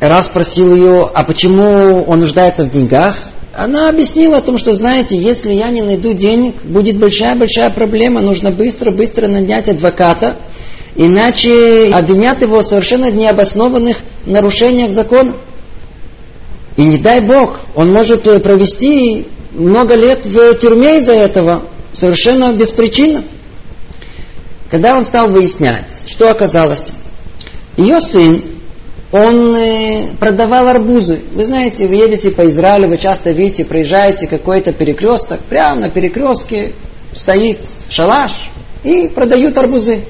[SPEAKER 1] Раз спросил ее, а почему он нуждается в деньгах, она объяснила о том, что, знаете, если я не найду денег, будет большая-большая проблема, нужно быстро-быстро нанять адвоката, иначе обвинят его в совершенно необоснованных нарушениях закона. И не дай Бог, он может э, провести много лет в тюрьме из-за этого, совершенно без причины. Когда он стал выяснять, что оказалось, ее сын, он э, продавал арбузы. Вы знаете, вы едете по Израилю, вы часто видите, проезжаете какой-то перекресток, прямо на перекрестке стоит шалаш и продают арбузы.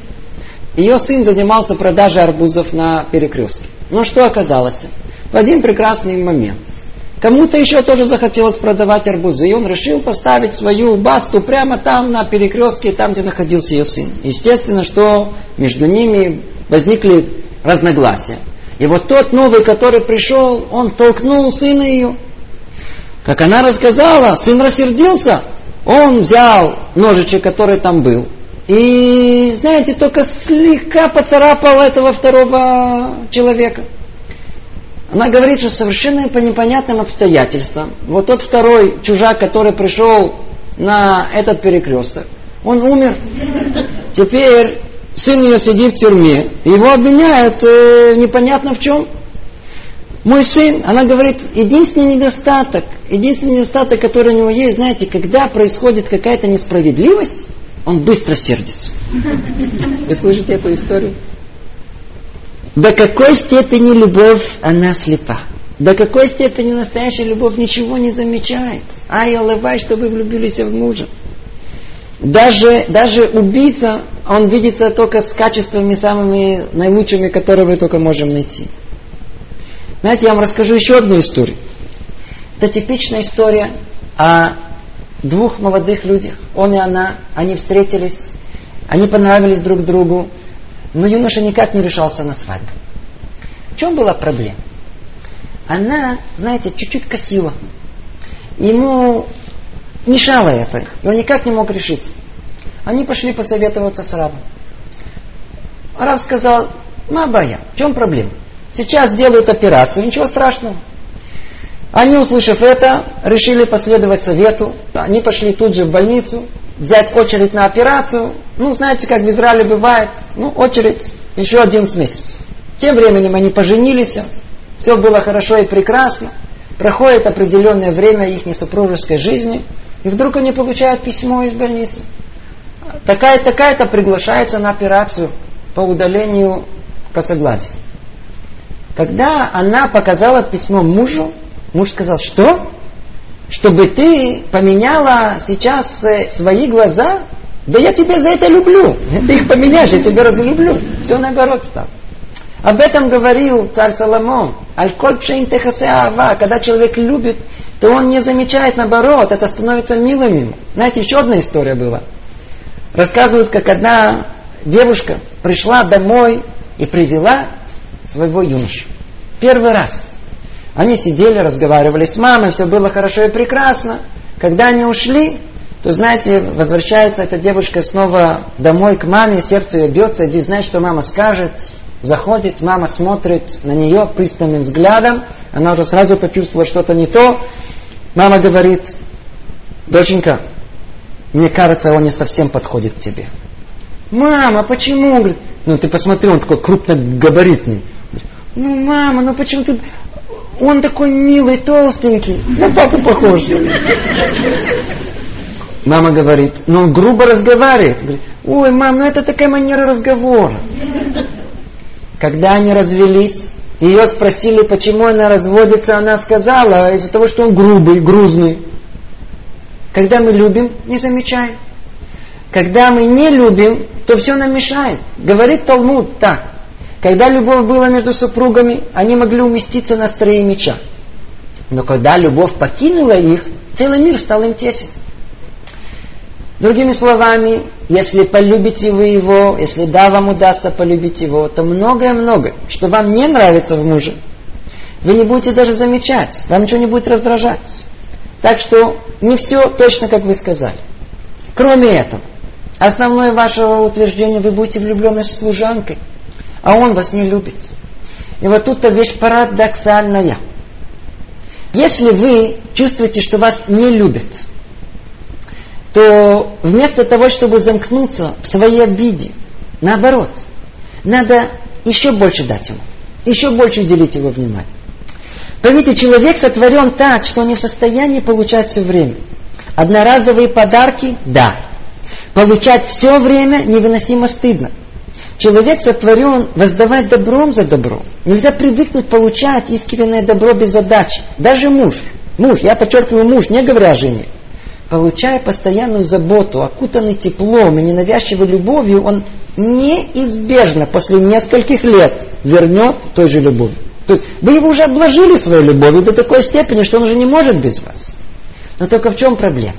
[SPEAKER 1] Ее сын занимался продажей арбузов на перекрестке. Но что оказалось? В один прекрасный момент кому-то еще тоже захотелось продавать арбузы, и он решил поставить свою басту прямо там, на перекрестке, там, где находился ее сын. Естественно, что между ними возникли разногласия. И вот тот новый, который пришел, он толкнул сына ее. Как она рассказала, сын рассердился. Он взял ножичек, который там был, и, знаете, только слегка поцарапал этого второго человека. Она говорит, что совершенно по непонятным обстоятельствам, вот тот второй чужак, который пришел на этот перекресток, он умер. Теперь сын ее сидит в тюрьме, его обвиняют э, непонятно в чем. Мой сын, она говорит, единственный недостаток, единственный недостаток, который у него есть, знаете, когда происходит какая-то несправедливость, он быстро сердится. Вы слышите эту историю? До какой степени любовь, она слепа. До какой степени настоящая любовь ничего не замечает. Ай, алывай, что вы влюбились в мужа. Даже, даже убийца, он видится только с качествами самыми наилучшими, которые мы только можем найти. Знаете, я вам расскажу еще одну историю. Это типичная история о двух молодых людях, он и она, они встретились, они понравились друг другу, но юноша никак не решался на свадьбу. В чем была проблема? Она, знаете, чуть-чуть косила. Ему мешало это, и он никак не мог решиться. Они пошли посоветоваться с Равом. Рав сказал, Мабая, в чем проблема? Сейчас делают операцию, ничего страшного. Они, услышав это, решили последовать совету. Они пошли тут же в больницу, взять очередь на операцию. Ну, знаете, как в Израиле бывает, ну, очередь еще 11 месяцев. Тем временем они поженились, все было хорошо и прекрасно. Проходит определенное время их несупружеской жизни, и вдруг они получают письмо из больницы. Такая-то, такая-то приглашается на операцию по удалению косоглазия. Когда она показала письмо мужу, Муж сказал, что? Чтобы ты поменяла сейчас э, свои глаза? Да я тебя за это люблю. Ты их поменяешь, я тебя разлюблю. Все наоборот стало. Об этом говорил царь Соломон. Аль-коль пшейн. Когда человек любит, то он не замечает, наоборот, это становится милым ему. Знаете, еще одна история была. Рассказывают, как одна девушка пришла домой и привела своего юношу. Первый раз. Они сидели, разговаривали с мамой, все было хорошо и прекрасно. Когда они ушли, то, знаете, возвращается эта девушка снова домой к маме, сердце ее бьется, иди знать, что мама скажет. Заходит, мама смотрит на нее пристальным взглядом, она уже сразу почувствовала что-то не то. Мама говорит, доченька, мне кажется, он не совсем подходит к тебе. Мама, почему? Говорит, ну ты посмотри, он такой крупногабаритный. Ну, мама, ну почему ты... Он такой милый, толстенький. На папу похож. Мама говорит, ну он грубо разговаривает. Говорит, ой, мам, ну это такая манера разговора. Когда они развелись, ее спросили, почему она разводится, она сказала, из-за того, что он грубый, грузный. Когда мы любим, не замечаем. Когда мы не любим, то все нам мешает. Говорит Талмуд так. Когда любовь была между супругами, они могли уместиться на строе меча. Но когда любовь покинула их, целый мир стал им тесен. Другими словами, если полюбите вы его, если да, вам удастся полюбить его, то многое-многое, что вам не нравится в муже, вы не будете даже замечать, вам ничего не будет раздражать. Так что не все точно, как вы сказали. Кроме этого, основное ваше утверждение, вы будете влюблены с служанкой, а он вас не любит. И вот тут-то вещь парадоксальная. Если вы чувствуете, что вас не любят, то вместо того, чтобы замкнуться в своей обиде, наоборот, надо еще больше дать ему, еще больше уделить его внимание. Поймите, человек сотворен так, что он не в состоянии получать все время. Одноразовые подарки – да. Получать все время невыносимо стыдно. Человек сотворен воздавать добром за добро. Нельзя привыкнуть получать искреннее добро без задачи. Даже муж. Муж, я подчеркиваю муж, не говоря о жене. Получая постоянную заботу, окутанный теплом и ненавязчивой любовью, он неизбежно после нескольких лет вернет той же любовью. То есть вы его уже обложили своей любовью до такой степени, что он уже не может без вас. Но только в чем проблема?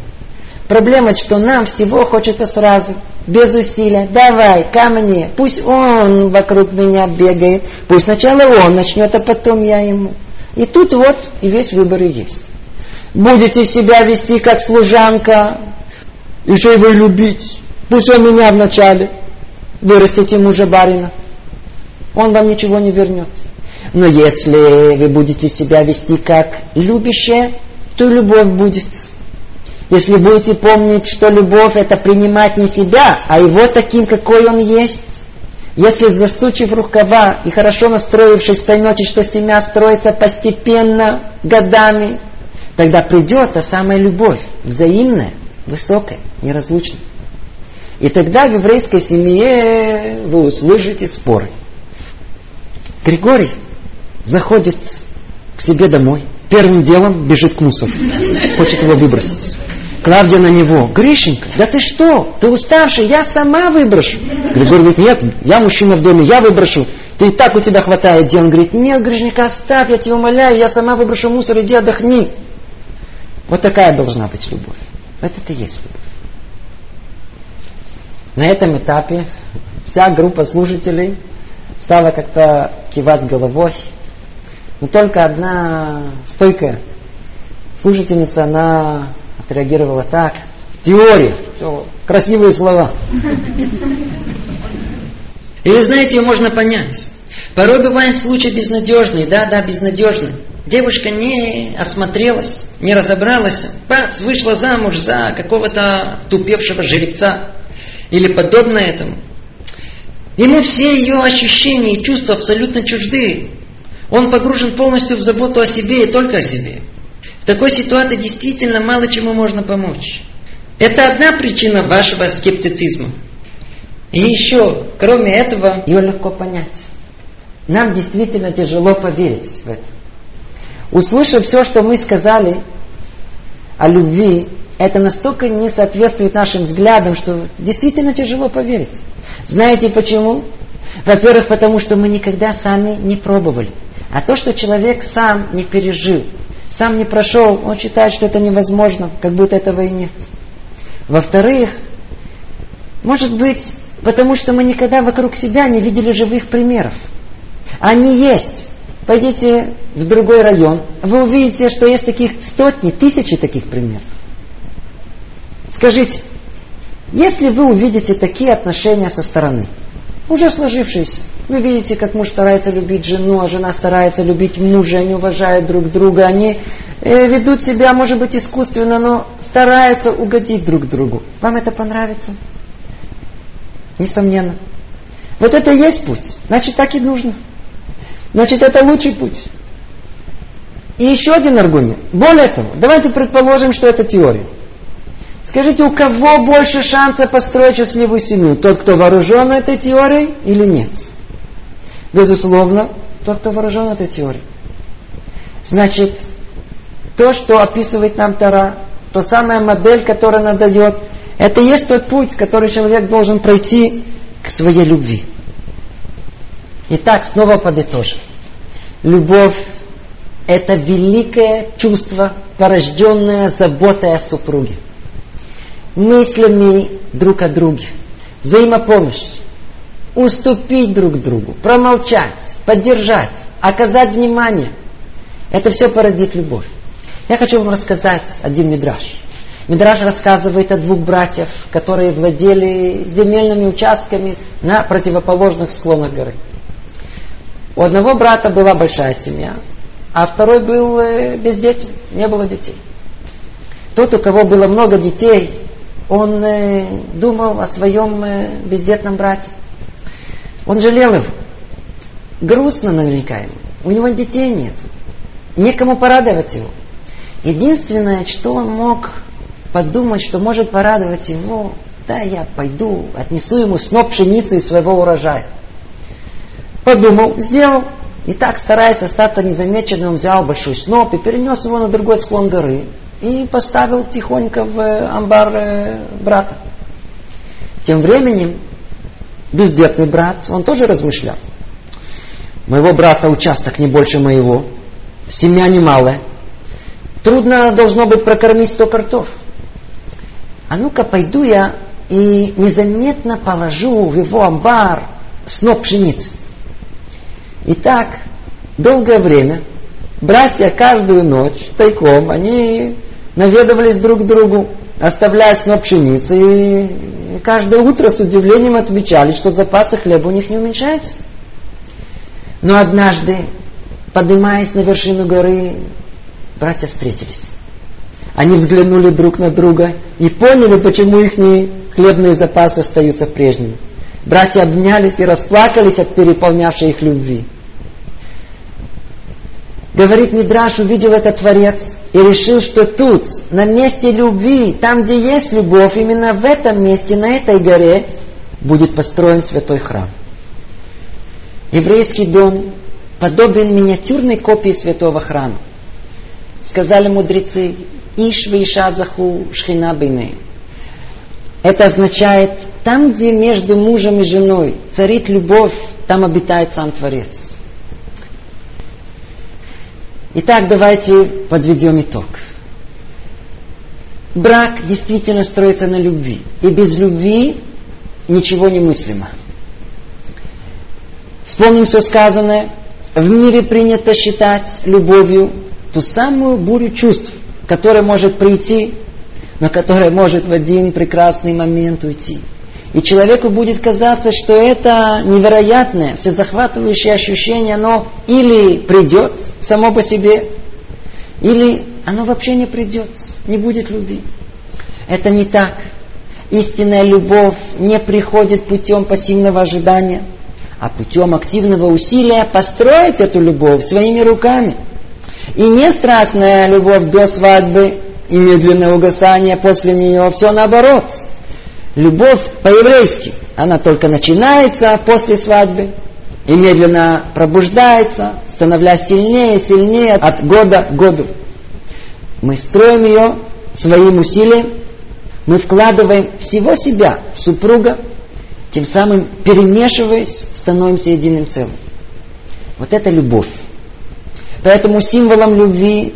[SPEAKER 1] Проблема, что нам всего хочется сразу, без усилия. Давай, ко мне. Пусть он вокруг меня бегает. Пусть сначала он начнет, а потом я ему. И тут вот и весь выбор и есть. Будете себя вести как служанка, еще его любить. Пусть он меня вначале. Вырастите мужа барина. Он вам ничего не вернет. Но если вы будете себя вести как любящая, то любовь будет. Если будете помнить, что любовь это принимать не себя, а его таким, какой он есть, если засучив рукава и хорошо настроившись, поймете, что семья строится постепенно, годами, тогда придет та самая любовь, взаимная, высокая, неразлучная. И тогда в еврейской семье вы услышите споры. Григорий заходит к себе домой, первым делом бежит к мусору, хочет его выбросить. Клавдия на него, Гришенька, да ты что, ты уставший, я сама выброшу. Григорий говорит, нет, я мужчина в доме, я выброшу. Ты и так у тебя хватает дел. Он говорит, нет, Гришенька, оставь, я тебя умоляю, я сама выброшу мусор, иди отдохни. Вот такая должна быть любовь. Вот это и есть любовь. На этом этапе вся группа служителей стала как-то кивать головой, но только одна стойкая служительница, она отреагировала так. Теория. Все, красивые слова. И вы знаете, можно понять. Порой бывает случай безнадежный, да, да, безнадежный. Девушка не осмотрелась, не разобралась, бац, вышла замуж за какого-то тупевшего жеребца или подобное этому. Ему все ее ощущения и чувства абсолютно чужды. Он погружен полностью в заботу о себе и только о себе. Такой ситуации действительно мало чему можно помочь. Это одна причина вашего скептицизма. И еще, кроме этого, ее легко понять. Нам действительно тяжело поверить в это. Услышав все, что мы сказали о любви, это настолько не соответствует нашим взглядам, что действительно тяжело поверить. Знаете почему? Во-первых, потому что мы никогда сами не пробовали. А то, что человек сам не пережил, сам не прошел, он считает, что это невозможно, как будто этого и нет. Во-вторых, может быть, потому что мы никогда вокруг себя не видели живых примеров. Они есть. Пойдите в другой район, вы увидите, что есть таких сотни, тысячи таких примеров. Скажите, если вы увидите такие отношения со стороны, уже сложившиеся, вы видите, как муж старается любить жену, а жена старается любить мужа, они уважают друг друга, они э, ведут себя, может быть, искусственно, но стараются угодить друг другу. Вам это понравится? Несомненно. Вот это и есть путь. Значит, так и нужно. Значит, это лучший путь. И еще один аргумент. Более того, давайте предположим, что это теория. Скажите, у кого больше шанса построить счастливую семью? Тот, кто вооружен этой теорией или нет? Безусловно, тот, кто вооружен этой теорией. Значит, то, что описывает нам Тара, то самая модель, которая она дает, это и есть тот путь, который человек должен пройти к своей любви. Итак, снова подытожим. Любовь – это великое чувство, порожденное заботой о супруге. мыслями друг о друге, взаимопомощь, уступить друг другу, промолчать, поддержать, оказать внимание. Это все породит любовь. Я хочу вам рассказать один мидраж. Мидраж рассказывает о двух братьев, которые владели земельными участками на противоположных склонах горы. У одного брата была большая семья, а второй был э, бездетен, не было детей. Тот, у кого было много детей, он э, думал о своем э, бездетном брате. Он жалел его. Грустно наверняка ему. У него детей нет. Некому порадовать его. Единственное, что он мог подумать, что может порадовать его, да, я пойду, отнесу ему сноп пшеницы из своего урожая. Подумал, сделал. И так, стараясь остаться незамеченным, взял большой сноп и перенес его на другой склон горы и поставил тихонько в амбар э, брата. Тем временем бездетный брат, он тоже размышлял. Моего брата участок не больше моего, семья немалая. Трудно должно быть прокормить сто картов. А ну-ка пойду я и незаметно положу в его амбар сноп пшеницы. И так долгое время братья каждую ночь тайком, они наведывались друг к другу, оставляя сноп пшеницы, и каждое утро с удивлением отмечали, что запасы хлеба у них не уменьшаются. Но однажды, поднимаясь на вершину горы, братья встретились. Они взглянули друг на друга и поняли, почему их хлебные запасы остаются прежними. Братья обнялись и расплакались от переполнявшей их любви. Говорит Мидраш, увидел этот Творец и решил, что тут, на месте любви, там, где есть любовь, именно в этом месте, на этой горе, будет построен святой храм. Еврейский дом подобен миниатюрной копии святого храма. Сказали мудрецы, Иш вейша заху шхина бейны. Это означает, там, где между мужем и женой царит любовь, там обитает сам Творец. Итак, давайте подведем итог. Брак действительно строится на любви. И без любви ничего не мыслимо. Вспомним все сказанное. В мире принято считать любовью ту самую бурю чувств, которая может прийти, но которая может в один прекрасный момент уйти. И человеку будет казаться, что это невероятное, всезахватывающее ощущение, оно или придет само по себе, или оно вообще не придет, не будет любви. Это не так. Истинная любовь не приходит путем пассивного ожидания, а путем активного усилия построить эту любовь своими руками. И не страстная любовь до свадьбы и медленное угасание после нее, все наоборот. Любовь по-еврейски, она только начинается после свадьбы и медленно пробуждается, становляясь сильнее и сильнее от года к году. Мы строим ее своим усилием, мы вкладываем всего себя в супруга, тем самым перемешиваясь, становимся единым целым. Вот это любовь. Поэтому символом любви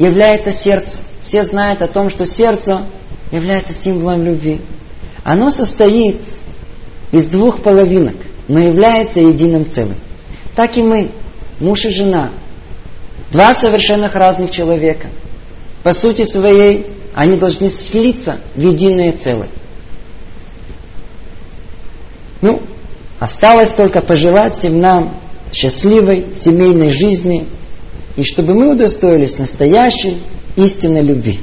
[SPEAKER 1] является сердце. Все знают о том, что сердце является символом любви. Оно состоит из двух половинок, но является единым целым. Так и мы, муж и жена, два совершенно разных человека. По сути своей, они должны слиться в единое целое. Ну, осталось только пожелать всем нам счастливой семейной жизни, и чтобы мы удостоились настоящей истинной любви.